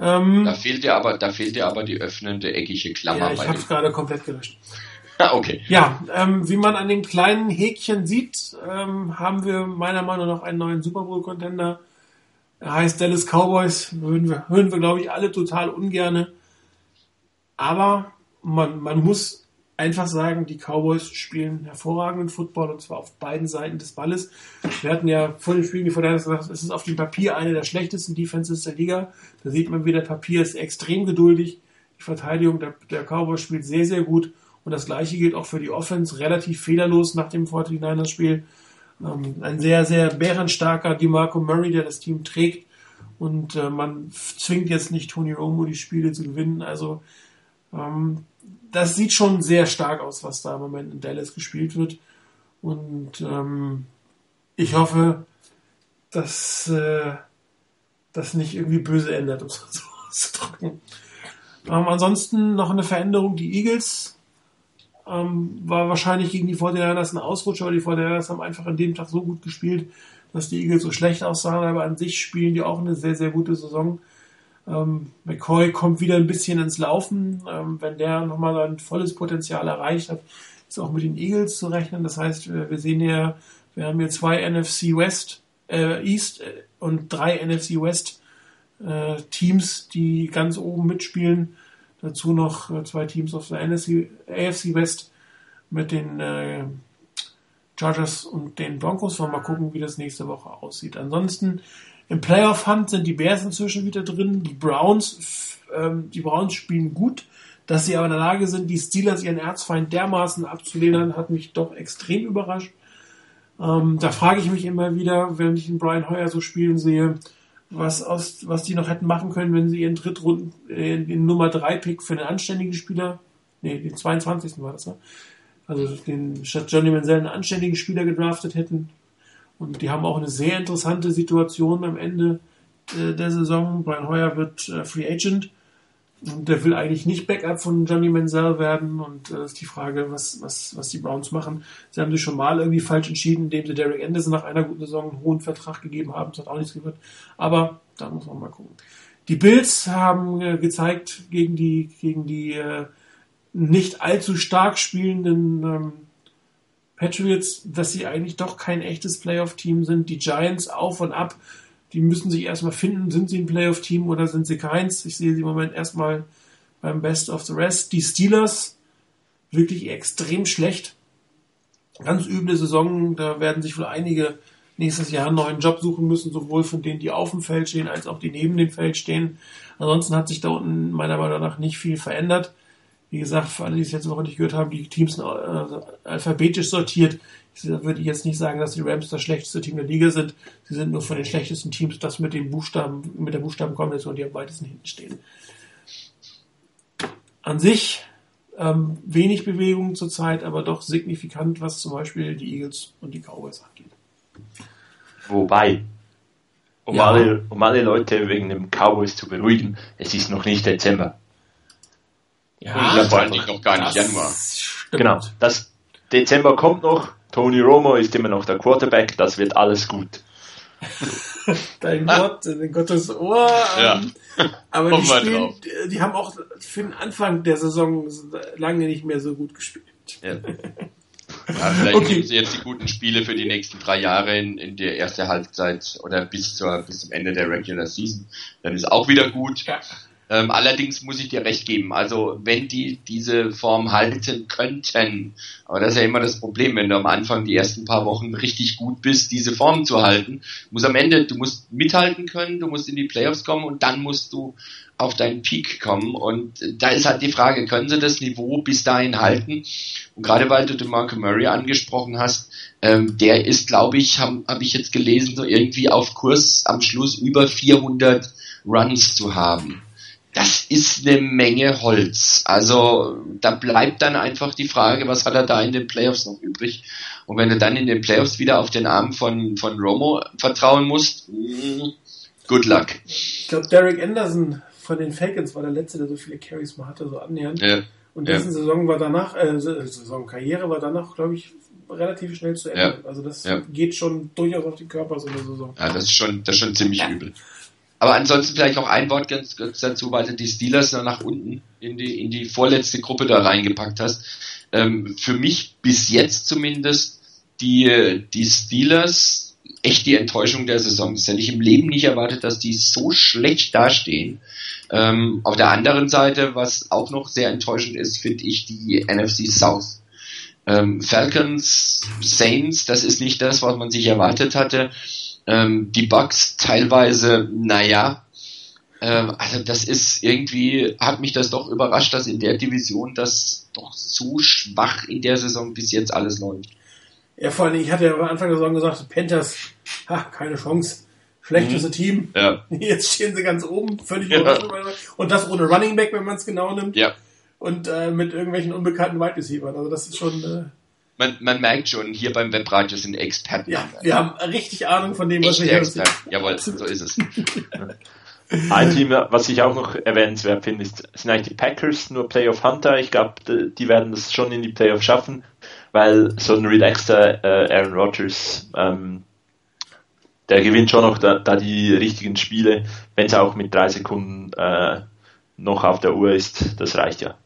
Ähm, da fehlt dir aber, da fehlt dir aber die öffnende eckige Klammer. Ja, ich habe es gerade komplett gelöscht. ah, okay. Ja, ähm, wie man an den kleinen Häkchen sieht, ähm, haben wir meiner Meinung nach einen neuen Super Bowl Contender. Er heißt Dallas Cowboys. Hören wir, hören wir glaube ich, alle total ungerne. Aber man, man muss einfach sagen, die Cowboys spielen hervorragenden Football und zwar auf beiden Seiten des Balles. Wir hatten ja vor dem Spiel Vorteile gesagt, es ist auf dem Papier eine der schlechtesten Defenses der Liga. Da sieht man wieder, Papier ist extrem geduldig. Die Verteidigung der, der Cowboys spielt sehr, sehr gut. Und das gleiche gilt auch für die Offense, relativ fehlerlos nach dem 49ers-Spiel. Ähm, ein sehr, sehr bärenstarker DeMarco Murray, der das Team trägt. Und äh, man zwingt jetzt nicht Tony Romo, die Spiele zu gewinnen. Also ähm, das sieht schon sehr stark aus, was da im Moment in Dallas gespielt wird. Und ähm, ich hoffe, dass äh, das nicht irgendwie böse ändert, um es so auszudrücken. Ähm, ansonsten noch eine Veränderung. Die Eagles ähm, war wahrscheinlich gegen die 49ers ein Ausrutscher, aber die 49ers haben einfach an dem Tag so gut gespielt, dass die Eagles so schlecht aussahen, aber an sich spielen die auch eine sehr, sehr gute Saison. Ähm, McCoy kommt wieder ein bisschen ins Laufen. Ähm, wenn der nochmal sein volles Potenzial erreicht hat, ist auch mit den Eagles zu rechnen. Das heißt, wir, sehen ja, wir haben hier zwei NFC West, äh, East äh, und drei NFC West äh, Teams, die ganz oben mitspielen. Dazu noch äh, zwei Teams aus der NFC, AFC West mit den äh, Chargers und den Broncos. Wollen wir mal gucken, wie das nächste Woche aussieht. Ansonsten im Playoff-Hunt sind die Bears inzwischen wieder drin. Die Browns, ähm, die Browns spielen gut. Dass sie aber in der Lage sind, die Steelers ihren Erzfeind dermaßen abzulehnen, hat mich doch extrem überrascht. Ähm, da frage ich mich immer wieder, wenn ich den Brian Hoyer so spielen sehe, was, aus, was die noch hätten machen können, wenn sie ihren Drittrunden, äh, den Nummer 3 Pick für einen anständigen Spieler, nee, den 22. war das, ne? Also den statt Johnny Manziel einen anständigen Spieler gedraftet hätten. Und die haben auch eine sehr interessante Situation am Ende äh, der Saison. Brian Hoyer wird äh, Free Agent der will eigentlich nicht Backup von Johnny Manziel werden. Und äh, ist die Frage, was, was, was die Browns machen. Sie haben sich schon mal irgendwie falsch entschieden, indem sie Derek Anderson nach einer guten Saison einen hohen Vertrag gegeben haben. Das hat auch nichts gehört. Aber da muss man mal gucken. Die Bills haben äh, gezeigt gegen die, gegen die äh, nicht allzu stark spielenden ähm, Patriots, dass sie eigentlich doch kein echtes Playoff-Team sind. Die Giants auf und ab. Die müssen sich erstmal finden, sind sie ein Playoff-Team oder sind sie keins. Ich sehe sie im Moment erstmal beim Best of the Rest. Die Steelers wirklich extrem schlecht. Ganz üble Saison. Da werden sich wohl einige nächstes Jahr einen neuen Job suchen müssen, sowohl von denen, die auf dem Feld stehen, als auch die neben dem Feld stehen. Ansonsten hat sich da unten meiner Meinung nach nicht viel verändert. Wie gesagt, für alle, die es jetzt noch nicht gehört haben, die Teams sind äh, alphabetisch sortiert. Ich würde jetzt nicht sagen, dass die Rams das schlechteste Team der Liga sind. Sie sind nur von den schlechtesten Teams das mit den Buchstaben, mit der Buchstabenkombination, die am weitesten hinten stehen. An sich ähm, wenig Bewegung zurzeit, aber doch signifikant, was zum Beispiel die Eagles und die Cowboys angeht. Wobei, um, ja. alle, um alle Leute wegen dem Cowboys zu beruhigen, es ist noch nicht Dezember. Ja, und vor allen Dingen noch gar nicht Januar. Stimmt. Genau, das Dezember kommt noch. Tony Romo ist immer noch der Quarterback. Das wird alles gut. Dein Gott, in Gottes Ohr. Ja. Aber die, spielen, die haben auch für den Anfang der Saison lange nicht mehr so gut gespielt. Ja. Ja, vielleicht okay. nehmen sie jetzt die guten Spiele für die nächsten drei Jahre in, in der erste Halbzeit oder bis zur bis zum Ende der Regular Season. Dann ist auch wieder gut. Ja. Ähm, allerdings muss ich dir recht geben, also wenn die diese Form halten könnten, aber das ist ja immer das Problem, wenn du am Anfang die ersten paar Wochen richtig gut bist, diese Form zu halten, muss am Ende, du musst mithalten können, du musst in die Playoffs kommen und dann musst du auf deinen Peak kommen. Und da ist halt die Frage, können sie das Niveau bis dahin halten? Und gerade weil du den Marco Murray angesprochen hast, ähm, der ist, glaube ich, habe hab ich jetzt gelesen, so irgendwie auf Kurs am Schluss über 400 Runs zu haben das ist eine Menge Holz. Also da bleibt dann einfach die Frage, was hat er da in den Playoffs noch übrig? Und wenn du dann in den Playoffs wieder auf den Arm von, von Romo vertrauen musst, mm, good luck. Ich glaube, Derek Anderson von den Falcons war der Letzte, der so viele Carries mal hatte, so annähernd. Ja. Und dessen ja. Saison war danach, äh, Saison, Karriere war danach, glaube ich, relativ schnell zu Ende. Ja. Also das ja. geht schon durchaus auf den Körper so eine Saison. Ja, das ist schon, das ist schon ziemlich übel. Aber ansonsten vielleicht noch ein Wort ganz kurz dazu, weil du die Steelers nach unten in die, in die vorletzte Gruppe da reingepackt hast. Ähm, für mich bis jetzt zumindest die, die Steelers echt die Enttäuschung der Saison. Das hätte ich im Leben nicht erwartet, dass die so schlecht dastehen. Ähm, auf der anderen Seite, was auch noch sehr enttäuschend ist, finde ich die NFC South. Ähm, Falcons, Saints, das ist nicht das, was man sich erwartet hatte. Ähm, die Bugs teilweise, naja, ähm, also das ist irgendwie, hat mich das doch überrascht, dass in der Division das doch so schwach in der Saison bis jetzt alles läuft. Ja, vor allem, ich hatte ja am Anfang der Saison gesagt, Panthers, ha, keine Chance. Schlechteste mhm. Team. Ja. Jetzt stehen sie ganz oben, völlig ja. Und das ohne Running Back, wenn man es genau nimmt. Ja. Und äh, mit irgendwelchen unbekannten Wide Receivers. Also das ist schon. Äh, man, man merkt schon, hier beim Webradio sind Experten. Ja, wir haben richtig Ahnung von dem, was Echte wir hier Experten. Jawohl, so ist es. Ein Team, was ich auch noch erwähnenswert finde, ist, sind eigentlich die Packers, nur Playoff Hunter. Ich glaube, die werden das schon in die Playoffs schaffen, weil so ein relaxter äh, Aaron Rodgers, ähm, der gewinnt schon noch da, da die richtigen Spiele, wenn es auch mit drei Sekunden äh, noch auf der Uhr ist. Das reicht ja.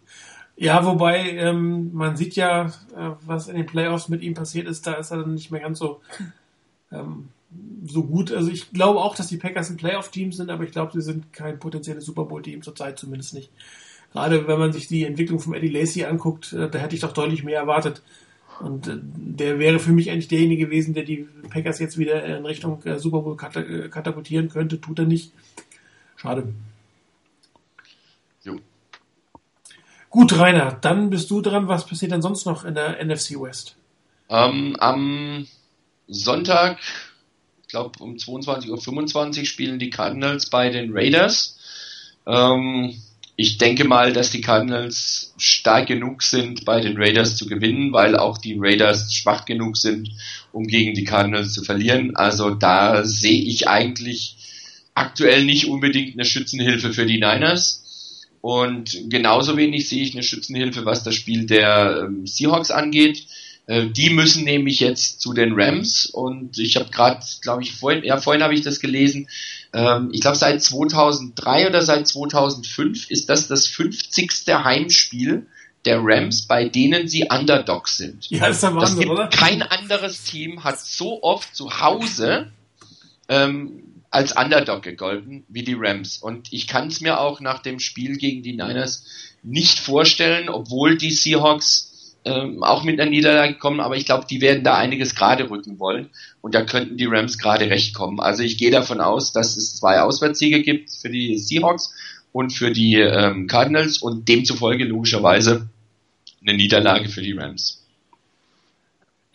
Ja, wobei ähm, man sieht ja, äh, was in den Playoffs mit ihm passiert ist, da ist er dann nicht mehr ganz so ähm, so gut. Also ich glaube auch, dass die Packers ein Playoff-Team sind, aber ich glaube, sie sind kein potenzielles Super Bowl-Team zurzeit zumindest nicht. Gerade wenn man sich die Entwicklung von Eddie Lacey anguckt, äh, da hätte ich doch deutlich mehr erwartet. Und äh, der wäre für mich eigentlich derjenige gewesen, der die Packers jetzt wieder in Richtung äh, Super Bowl katapultieren könnte. Tut er nicht. Schade. Jo. Gut, Rainer, dann bist du dran. Was passiert denn sonst noch in der NFC West? Ähm, am Sonntag ich glaube um 22.25 Uhr spielen die Cardinals bei den Raiders. Ähm, ich denke mal, dass die Cardinals stark genug sind, bei den Raiders zu gewinnen, weil auch die Raiders schwach genug sind, um gegen die Cardinals zu verlieren. Also da sehe ich eigentlich aktuell nicht unbedingt eine Schützenhilfe für die Niners. Und genauso wenig sehe ich eine Schützenhilfe, was das Spiel der ähm, Seahawks angeht. Äh, die müssen nämlich jetzt zu den Rams und ich habe gerade, glaube ich, vorhin, ja, vorhin habe ich das gelesen. Ähm, ich glaube, seit 2003 oder seit 2005 ist das das 50. Heimspiel der Rams, bei denen sie Underdog sind. Ja, ist der Wahnsinn, oder? Kein anderes Team hat so oft zu Hause ähm, als Underdog gegolten wie die Rams. Und ich kann es mir auch nach dem Spiel gegen die Niners nicht vorstellen, obwohl die Seahawks ähm, auch mit einer Niederlage kommen, aber ich glaube, die werden da einiges gerade rücken wollen und da könnten die Rams gerade recht kommen. Also ich gehe davon aus, dass es zwei Auswärtssiege gibt für die Seahawks und für die ähm, Cardinals und demzufolge logischerweise eine Niederlage für die Rams.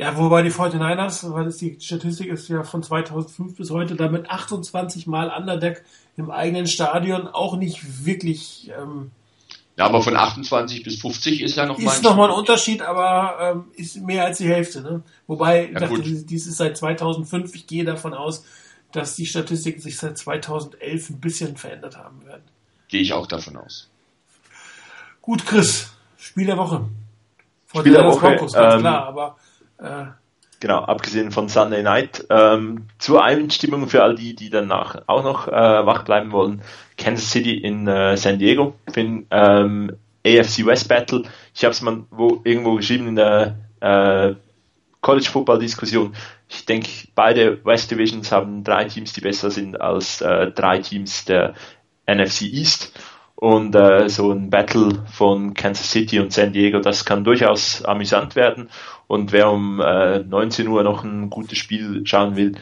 Ja, wobei die 49ers, weil es die Statistik ist ja von 2005 bis heute, damit 28 Mal Underdeck im eigenen Stadion auch nicht wirklich ähm, ja, aber von 28 bis 50 ist ja noch mal Ist nochmal ein Unterschied, aber ähm, ist mehr als die Hälfte. Ne? Wobei, ja, dachte, dies ist seit 2005. Ich gehe davon aus, dass die Statistiken sich seit 2011 ein bisschen verändert haben werden. Gehe ich auch davon aus. Gut, Chris, Spiel der Woche. Vor Spiel der Woche, Broncos, ganz ähm, klar, aber äh, Genau, abgesehen von Sunday Night. Ähm, zur Einstimmung für all die, die danach auch noch äh, wach bleiben wollen. Kansas City in äh, San Diego für den ähm, AFC West Battle. Ich habe es mal wo, irgendwo geschrieben in der äh, College Football Diskussion. Ich denke, beide West Divisions haben drei Teams, die besser sind als äh, drei Teams der NFC East. Und äh, so ein Battle von Kansas City und San Diego, das kann durchaus amüsant werden. Und wer um äh, 19 Uhr noch ein gutes Spiel schauen will,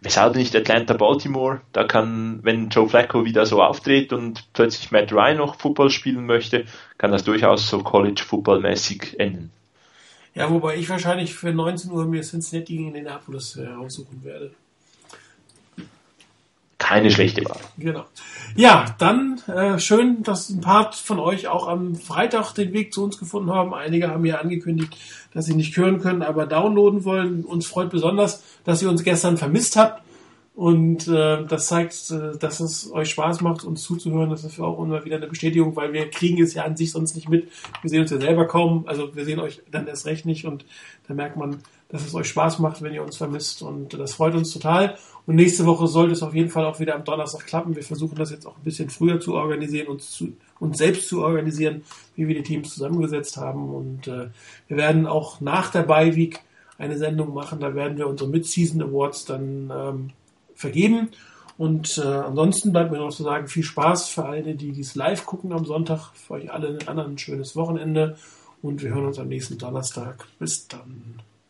weshalb nicht Atlanta Baltimore? Da kann, wenn Joe Flacco wieder so auftritt und plötzlich Matt Ryan noch Football spielen möchte, kann das durchaus so College Football mäßig enden. Ja, wobei ich wahrscheinlich für 19 Uhr mir Cincinnati gegen Indianapolis äh, aussuchen werde keine schlechte Wahl. Genau. Ja, dann äh, schön, dass ein paar von euch auch am Freitag den Weg zu uns gefunden haben. Einige haben ja angekündigt, dass sie nicht hören können, aber downloaden wollen. Uns freut besonders, dass ihr uns gestern vermisst habt. Und äh, das zeigt, äh, dass es euch Spaß macht, uns zuzuhören. Das ist auch immer wieder eine Bestätigung, weil wir kriegen es ja an sich sonst nicht mit. Wir sehen uns ja selber kaum. Also wir sehen euch dann erst recht nicht. Und da merkt man, dass es euch Spaß macht, wenn ihr uns vermisst. Und das freut uns total. Und nächste Woche sollte es auf jeden Fall auch wieder am Donnerstag klappen. Wir versuchen das jetzt auch ein bisschen früher zu organisieren, uns, zu, uns selbst zu organisieren, wie wir die Teams zusammengesetzt haben. Und äh, wir werden auch nach der Bye Week eine Sendung machen. Da werden wir unsere Mid-Season Awards dann ähm, vergeben. Und äh, ansonsten bleibt mir noch zu sagen, viel Spaß für alle, die dies live gucken am Sonntag. Für euch alle ein, ein schönes Wochenende. Und wir hören uns am nächsten Donnerstag. Bis dann.